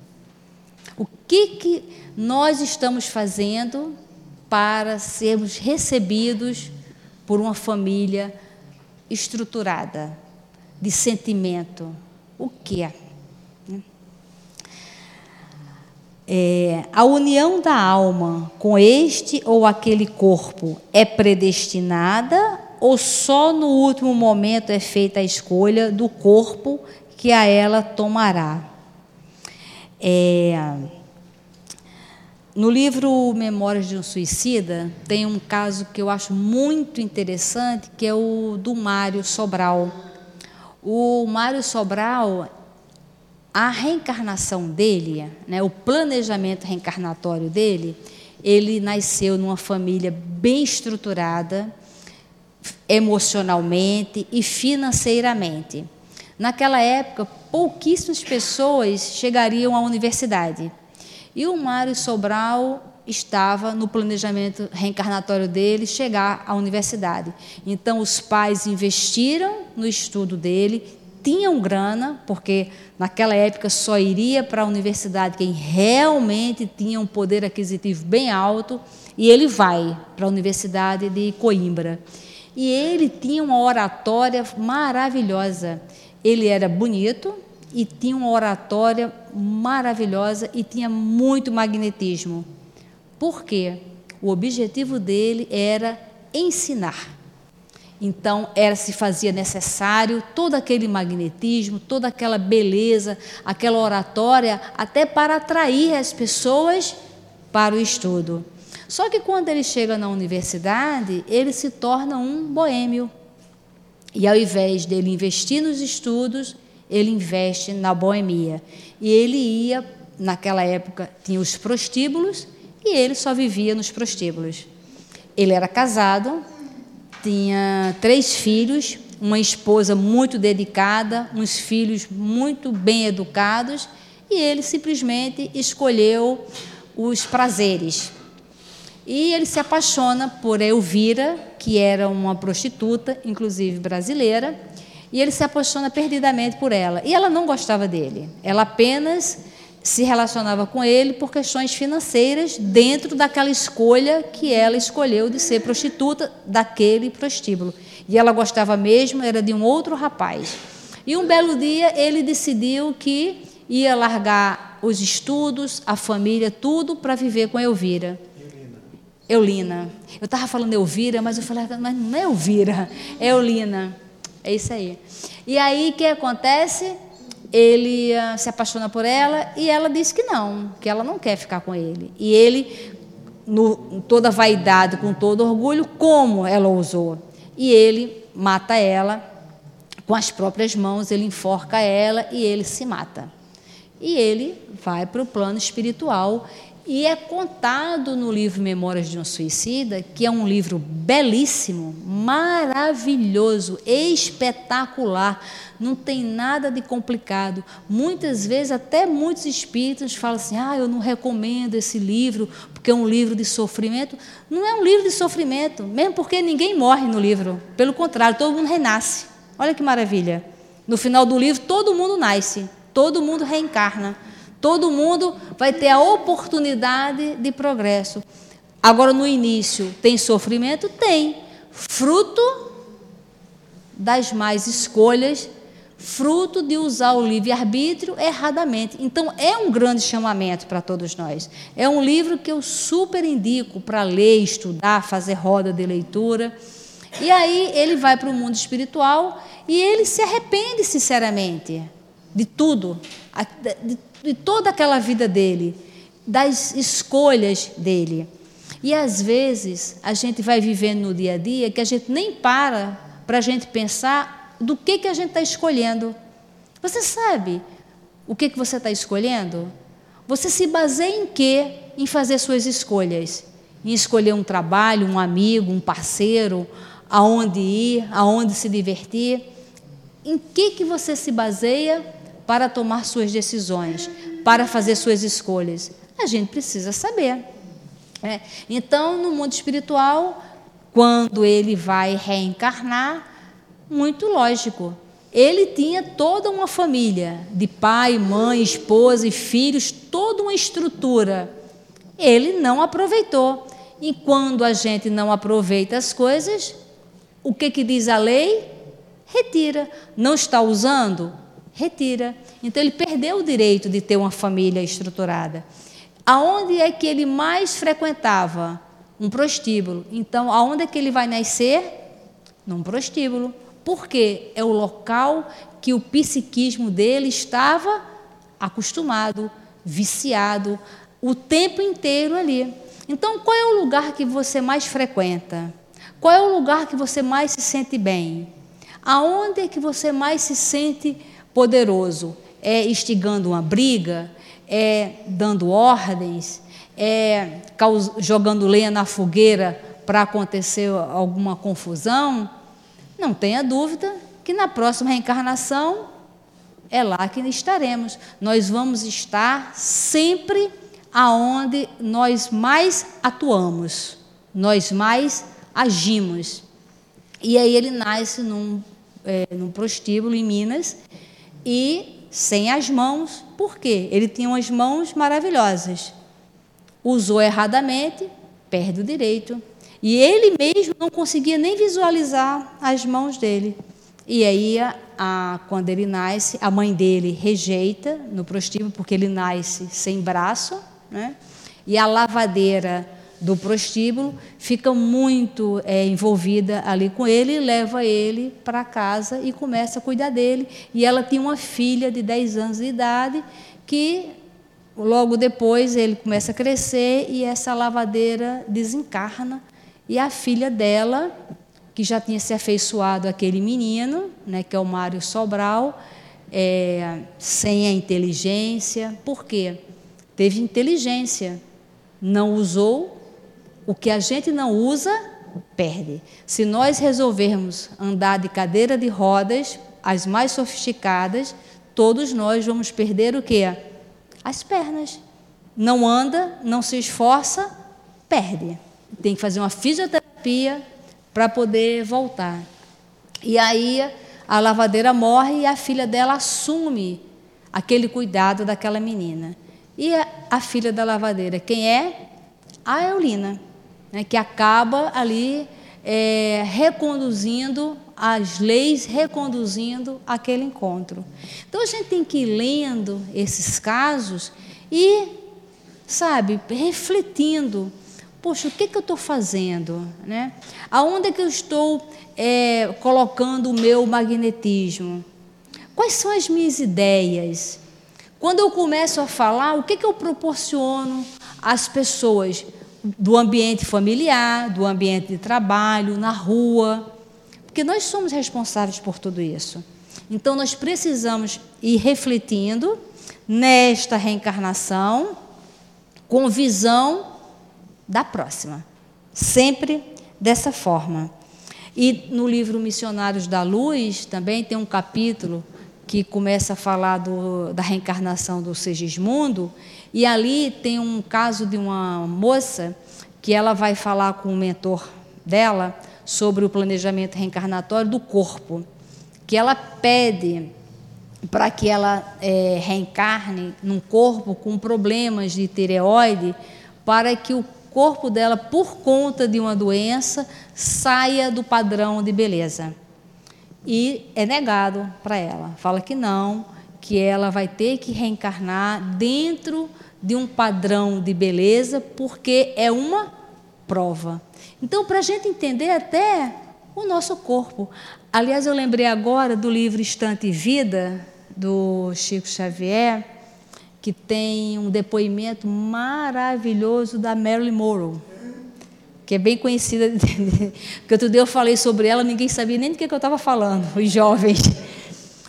Que, que nós estamos fazendo para sermos recebidos por uma família estruturada, de sentimento? O que é? É, a união da alma com este ou aquele corpo é predestinada ou só no último momento é feita a escolha do corpo que a ela tomará? É, no livro Memórias de um Suicida, tem um caso que eu acho muito interessante, que é o do Mário Sobral. O Mário Sobral a reencarnação dele, né, o planejamento reencarnatório dele, ele nasceu numa família bem estruturada, emocionalmente e financeiramente. Naquela época, pouquíssimas pessoas chegariam à universidade. E o Mário Sobral estava no planejamento reencarnatório dele chegar à universidade. Então, os pais investiram no estudo dele, tinham grana, porque naquela época só iria para a universidade quem realmente tinha um poder aquisitivo bem alto, e ele vai para a Universidade de Coimbra. E ele tinha uma oratória maravilhosa. Ele era bonito e tinha uma oratória maravilhosa e tinha muito magnetismo. Por quê? O objetivo dele era ensinar. Então, era se fazia necessário todo aquele magnetismo, toda aquela beleza, aquela oratória, até para atrair as pessoas para o estudo. Só que quando ele chega na universidade, ele se torna um boêmio. E ao invés dele investir nos estudos, ele investe na boemia. E ele ia, naquela época, tinha os prostíbulos, e ele só vivia nos prostíbulos. Ele era casado, tinha três filhos, uma esposa muito dedicada, uns filhos muito bem educados, e ele simplesmente escolheu os prazeres. E ele se apaixona por Elvira, que era uma prostituta, inclusive brasileira, e ele se apaixona perdidamente por ela. E ela não gostava dele, ela apenas se relacionava com ele por questões financeiras dentro daquela escolha que ela escolheu de ser prostituta daquele prostíbulo. E ela gostava mesmo, era de um outro rapaz. E um belo dia ele decidiu que ia largar os estudos, a família, tudo para viver com Elvira. Eulina. Eu estava falando Elvira, mas eu falei, mas não é Elvira, é Eulina. É isso aí. E aí o que acontece? Ele uh, se apaixona por ela e ela diz que não, que ela não quer ficar com ele. E ele, no, toda vaidade, com todo orgulho, como ela ousou? E ele mata ela com as próprias mãos, ele enforca ela e ele se mata. E ele vai para o plano espiritual e é contado no livro Memórias de um Suicida, que é um livro belíssimo, maravilhoso, espetacular, não tem nada de complicado. Muitas vezes, até muitos espíritos falam assim: ah, eu não recomendo esse livro, porque é um livro de sofrimento. Não é um livro de sofrimento, mesmo porque ninguém morre no livro. Pelo contrário, todo mundo renasce. Olha que maravilha. No final do livro, todo mundo nasce, todo mundo reencarna. Todo mundo vai ter a oportunidade de progresso. Agora, no início, tem sofrimento? Tem. Fruto das más escolhas, fruto de usar o livre-arbítrio erradamente. Então, é um grande chamamento para todos nós. É um livro que eu super indico para ler, estudar, fazer roda de leitura. E aí ele vai para o mundo espiritual e ele se arrepende sinceramente de tudo, de de toda aquela vida dele, das escolhas dele. E às vezes a gente vai vivendo no dia a dia que a gente nem para para a gente pensar do que, que a gente está escolhendo. Você sabe o que, que você está escolhendo? Você se baseia em quê em fazer suas escolhas? Em escolher um trabalho, um amigo, um parceiro, aonde ir, aonde se divertir? Em que, que você se baseia para tomar suas decisões, para fazer suas escolhas? A gente precisa saber. É. Então, no mundo espiritual, quando ele vai reencarnar, muito lógico. Ele tinha toda uma família, de pai, mãe, esposa e filhos, toda uma estrutura. Ele não aproveitou. E quando a gente não aproveita as coisas, o que, que diz a lei? Retira. Não está usando? Retira. Então ele perdeu o direito de ter uma família estruturada. Aonde é que ele mais frequentava? Um prostíbulo. Então, aonde é que ele vai nascer? Num prostíbulo. Por quê? É o local que o psiquismo dele estava acostumado, viciado, o tempo inteiro ali. Então, qual é o lugar que você mais frequenta? Qual é o lugar que você mais se sente bem? Aonde é que você mais se sente poderoso é instigando uma briga, é dando ordens, é jogando lenha na fogueira para acontecer alguma confusão, não tenha dúvida que na próxima reencarnação é lá que estaremos. Nós vamos estar sempre aonde nós mais atuamos, nós mais agimos. E aí ele nasce num, é, num prostíbulo em Minas e sem as mãos, por quê? Ele tinha umas mãos maravilhosas. Usou erradamente, perde o direito. E ele mesmo não conseguia nem visualizar as mãos dele. E aí, a, a, quando ele nasce, a mãe dele rejeita no prostíbulo, porque ele nasce sem braço, né? e a lavadeira do prostíbulo, fica muito é, envolvida ali com ele, leva ele para casa e começa a cuidar dele. E ela tinha uma filha de 10 anos de idade que logo depois ele começa a crescer e essa lavadeira desencarna e a filha dela, que já tinha se afeiçoado àquele menino, né, que é o Mário Sobral, é, sem a inteligência, por quê? Teve inteligência, não usou o que a gente não usa, perde. Se nós resolvermos andar de cadeira de rodas, as mais sofisticadas, todos nós vamos perder o quê? As pernas. Não anda, não se esforça, perde. Tem que fazer uma fisioterapia para poder voltar. E aí a lavadeira morre e a filha dela assume aquele cuidado daquela menina. E a, a filha da lavadeira, quem é? A Eulina, né, que acaba ali é, reconduzindo as leis, reconduzindo aquele encontro. Então a gente tem que ir lendo esses casos e, sabe, refletindo. Poxa, o que, que eu estou fazendo? Né? Aonde é que eu estou é, colocando o meu magnetismo? Quais são as minhas ideias? Quando eu começo a falar, o que, que eu proporciono às pessoas do ambiente familiar, do ambiente de trabalho, na rua? Porque nós somos responsáveis por tudo isso. Então, nós precisamos ir refletindo nesta reencarnação com visão da próxima. Sempre dessa forma. E no livro Missionários da Luz também tem um capítulo que começa a falar do, da reencarnação do Segismundo, e ali tem um caso de uma moça que ela vai falar com o mentor dela sobre o planejamento reencarnatório do corpo, que ela pede para que ela é, reencarne num corpo com problemas de tireoide, para que o corpo dela, por conta de uma doença, saia do padrão de beleza e é negado para ela. Fala que não, que ela vai ter que reencarnar dentro de um padrão de beleza, porque é uma prova. Então, para a gente entender até o nosso corpo. Aliás, eu lembrei agora do livro Instante e Vida, do Chico Xavier, que tem um depoimento maravilhoso da Marilyn Monroe que é bem conhecida, porque outro dia eu falei sobre ela, ninguém sabia nem do que eu estava falando, os jovens.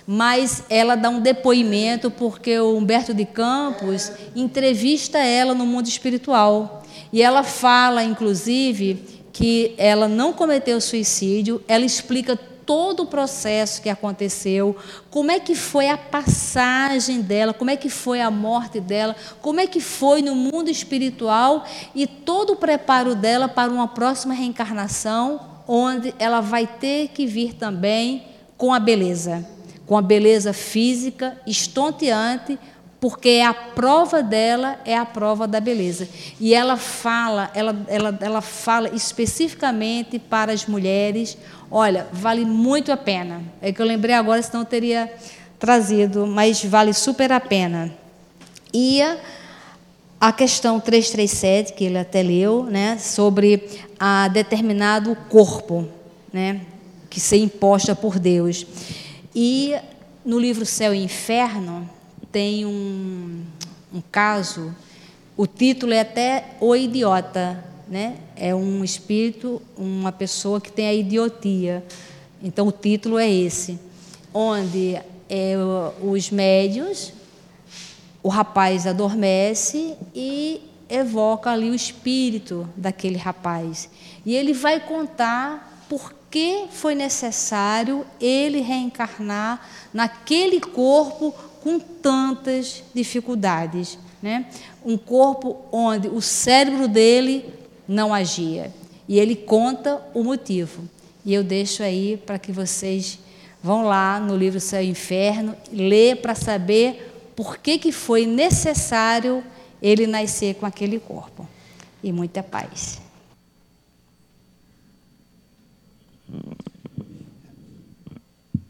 Mas ela dá um depoimento porque o Humberto de Campos entrevista ela no mundo espiritual. E ela fala, inclusive, que ela não cometeu suicídio, ela explica todo o processo que aconteceu, como é que foi a passagem dela, como é que foi a morte dela, como é que foi no mundo espiritual e todo o preparo dela para uma próxima reencarnação, onde ela vai ter que vir também com a beleza, com a beleza física estonteante, porque a prova dela é a prova da beleza. E ela fala, ela, ela, ela fala especificamente para as mulheres, olha, vale muito a pena. É que eu lembrei agora, senão eu teria trazido, mas vale super a pena. E a questão 337, que ele até leu, né, sobre a determinado corpo, né, que ser imposta por Deus. E no livro Céu e Inferno, tem um, um caso, o título é até O Idiota, né? É um espírito, uma pessoa que tem a idiotia. Então o título é esse, onde é, os médios, o rapaz adormece e evoca ali o espírito daquele rapaz. E ele vai contar por que foi necessário ele reencarnar naquele corpo com tantas dificuldades. Né? Um corpo onde o cérebro dele não agia. E ele conta o motivo. E eu deixo aí para que vocês vão lá no livro Céu e Inferno, ler para saber por que, que foi necessário ele nascer com aquele corpo. E muita paz.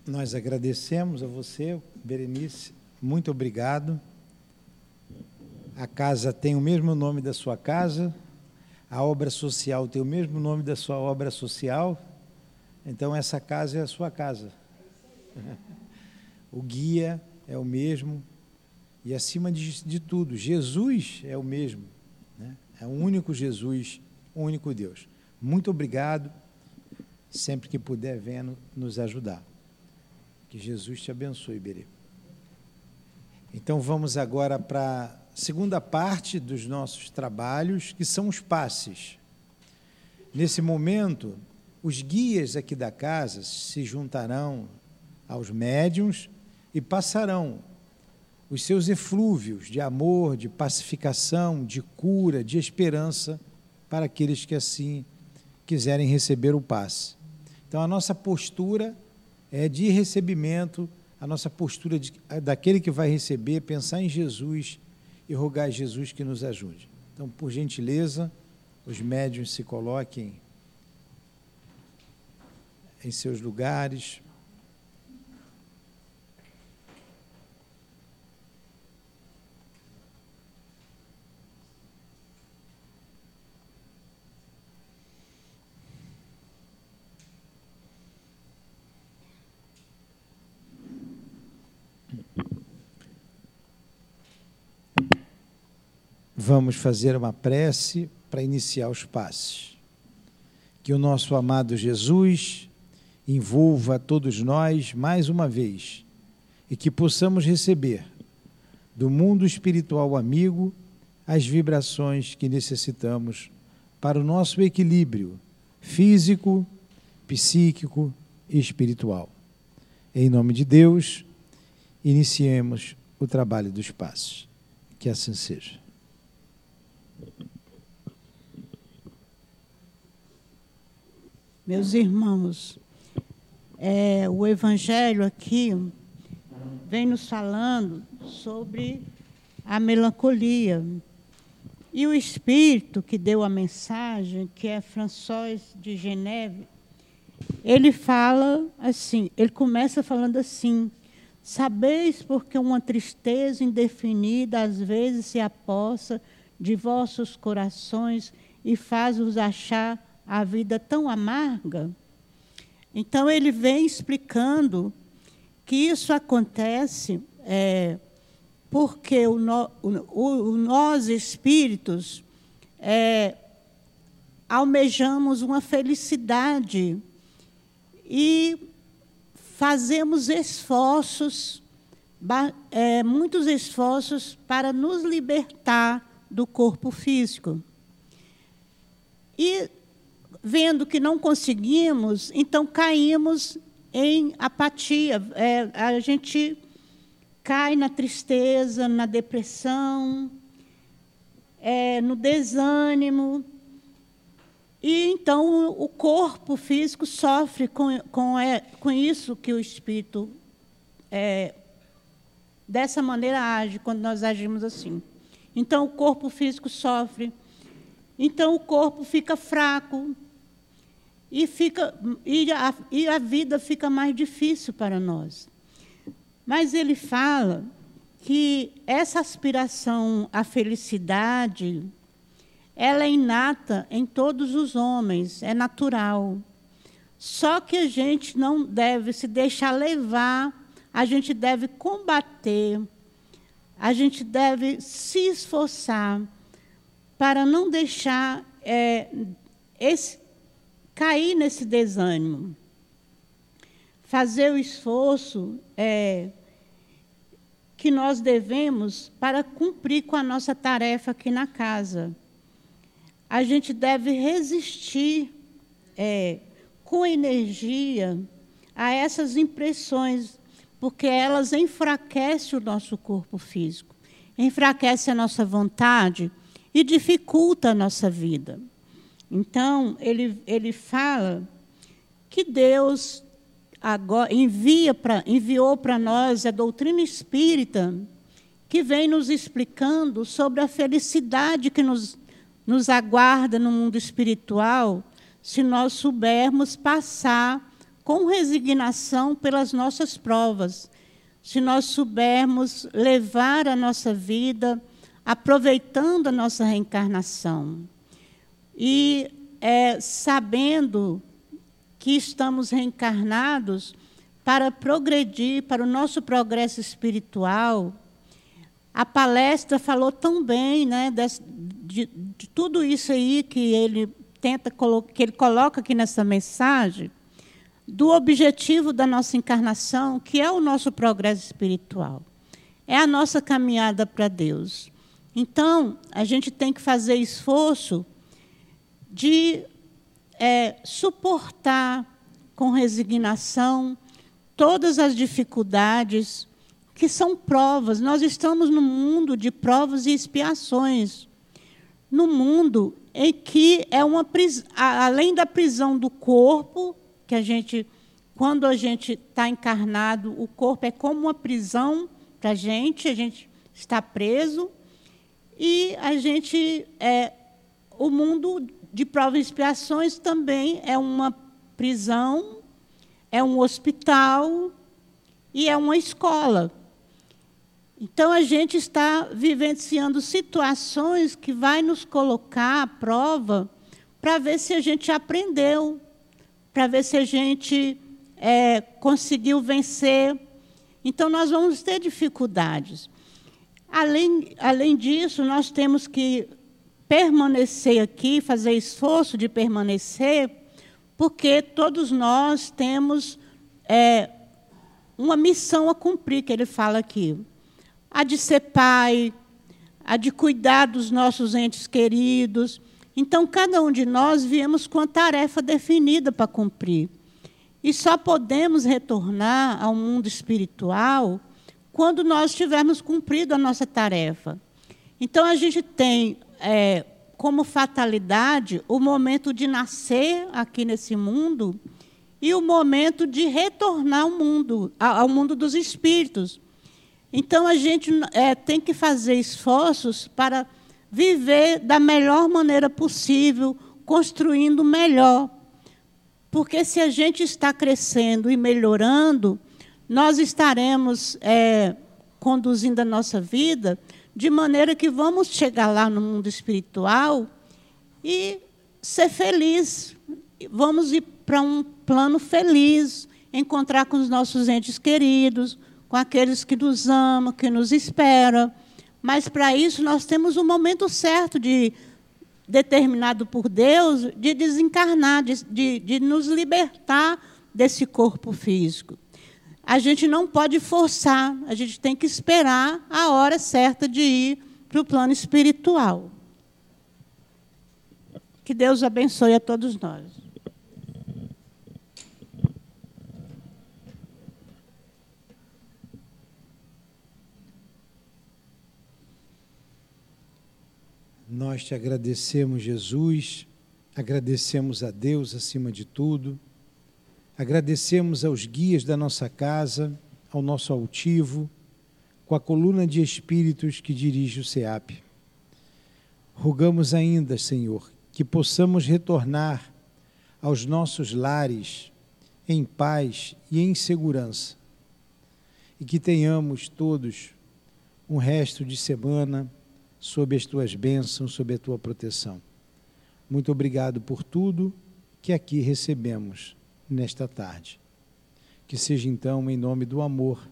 Nós agradecemos a você, Berenice, muito obrigado. A casa tem o mesmo nome da sua casa, a obra social tem o mesmo nome da sua obra social, então essa casa é a sua casa. O guia é o mesmo, e acima de, de tudo, Jesus é o mesmo. Né? É o único Jesus, o único Deus. Muito obrigado. Sempre que puder, venha nos ajudar. Que Jesus te abençoe, Berê. Então vamos agora para a segunda parte dos nossos trabalhos, que são os passes. Nesse momento, os guias aqui da casa se juntarão aos médiums e passarão os seus eflúvios de amor, de pacificação, de cura, de esperança para aqueles que assim quiserem receber o passe. Então, a nossa postura é de recebimento, a nossa postura de, daquele que vai receber, pensar em Jesus e rogar a Jesus que nos ajude. Então, por gentileza, os médiuns se coloquem em seus lugares. Vamos fazer uma prece para iniciar os passos. Que o nosso amado Jesus envolva todos nós mais uma vez e que possamos receber do mundo espiritual amigo as vibrações que necessitamos para o nosso equilíbrio físico, psíquico e espiritual. Em nome de Deus, iniciemos o trabalho dos passos. Que assim seja. Meus irmãos, é, o Evangelho aqui vem nos falando sobre a melancolia. E o Espírito que deu a mensagem, que é François de Geneve, ele fala assim, ele começa falando assim, Sabeis porque uma tristeza indefinida às vezes se apossa de vossos corações e faz-vos achar a vida tão amarga? Então, ele vem explicando que isso acontece é, porque o, no, o, o, nós espíritos é, almejamos uma felicidade e fazemos esforços, é, muitos esforços para nos libertar do corpo físico. E vendo que não conseguimos, então caímos em apatia. É, a gente cai na tristeza, na depressão, é, no desânimo. E então o corpo físico sofre com, com, é, com isso que o espírito é, dessa maneira age quando nós agimos assim. Então, o corpo físico sofre. Então, o corpo fica fraco. E, fica, e, a, e a vida fica mais difícil para nós. Mas ele fala que essa aspiração à felicidade, ela é inata em todos os homens, é natural. Só que a gente não deve se deixar levar, a gente deve combater a gente deve se esforçar para não deixar é, esse, cair nesse desânimo. Fazer o esforço é, que nós devemos para cumprir com a nossa tarefa aqui na casa. A gente deve resistir é, com energia a essas impressões porque elas enfraquecem o nosso corpo físico, enfraquece a nossa vontade e dificulta a nossa vida. Então, ele, ele fala que Deus agora envia pra, enviou para nós a doutrina espírita, que vem nos explicando sobre a felicidade que nos, nos aguarda no mundo espiritual, se nós soubermos passar com resignação pelas nossas provas, se nós soubermos levar a nossa vida aproveitando a nossa reencarnação e é, sabendo que estamos reencarnados para progredir, para o nosso progresso espiritual. A palestra falou tão bem né, de, de, tudo isso aí que ele tenta que ele coloca aqui nessa mensagem do objetivo da nossa encarnação, que é o nosso progresso espiritual. É a nossa caminhada para Deus. Então, a gente tem que fazer esforço de é, suportar com resignação todas as dificuldades que são provas. Nós estamos num mundo de provas e expiações. No mundo em que é uma além da prisão do corpo, que a gente, quando a gente está encarnado, o corpo é como uma prisão para a gente, a gente está preso, e a gente é, o mundo de provas e expiações também é uma prisão, é um hospital e é uma escola. Então a gente está vivenciando situações que vai nos colocar à prova para ver se a gente aprendeu, para ver se a gente é, conseguiu vencer. Então nós vamos ter dificuldades. Além, além disso, nós temos que permanecer aqui, fazer esforço de permanecer, porque todos nós temos é, uma missão a cumprir, que ele fala aqui a de ser pai, a de cuidar dos nossos entes queridos. Então, cada um de nós viemos com a tarefa definida para cumprir. E só podemos retornar ao mundo espiritual quando nós tivermos cumprido a nossa tarefa. Então, a gente tem é, como fatalidade o momento de nascer aqui nesse mundo e o momento de retornar ao mundo, ao mundo dos espíritos. Então, a gente é, tem que fazer esforços para viver da melhor maneira possível, construindo melhor. Porque se a gente está crescendo e melhorando, nós estaremos é, conduzindo a nossa vida de maneira que vamos chegar lá no mundo espiritual e ser feliz. Vamos ir para um plano feliz, encontrar com os nossos entes queridos, com aqueles que nos amam, que nos esperam. Mas para isso nós temos um momento certo de determinado por Deus de desencarnar, de, de, de nos libertar desse corpo físico. A gente não pode forçar, a gente tem que esperar a hora certa de ir para o plano espiritual. Que Deus abençoe a todos nós. Nós te agradecemos, Jesus, agradecemos a Deus acima de tudo, agradecemos aos guias da nossa casa, ao nosso altivo, com a coluna de espíritos que dirige o SEAP. Rogamos ainda, Senhor, que possamos retornar aos nossos lares em paz e em segurança, e que tenhamos todos um resto de semana sob as tuas bênçãos, sob a tua proteção. Muito obrigado por tudo que aqui recebemos nesta tarde. Que seja então em nome do amor,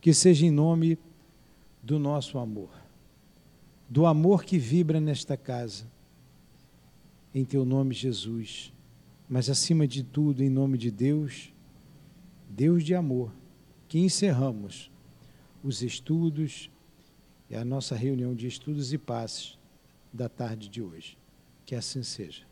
que seja em nome do nosso amor, do amor que vibra nesta casa, em teu nome, Jesus, mas acima de tudo, em nome de Deus, Deus de amor, que encerramos os estudos é a nossa reunião de estudos e passes da tarde de hoje. Que assim seja.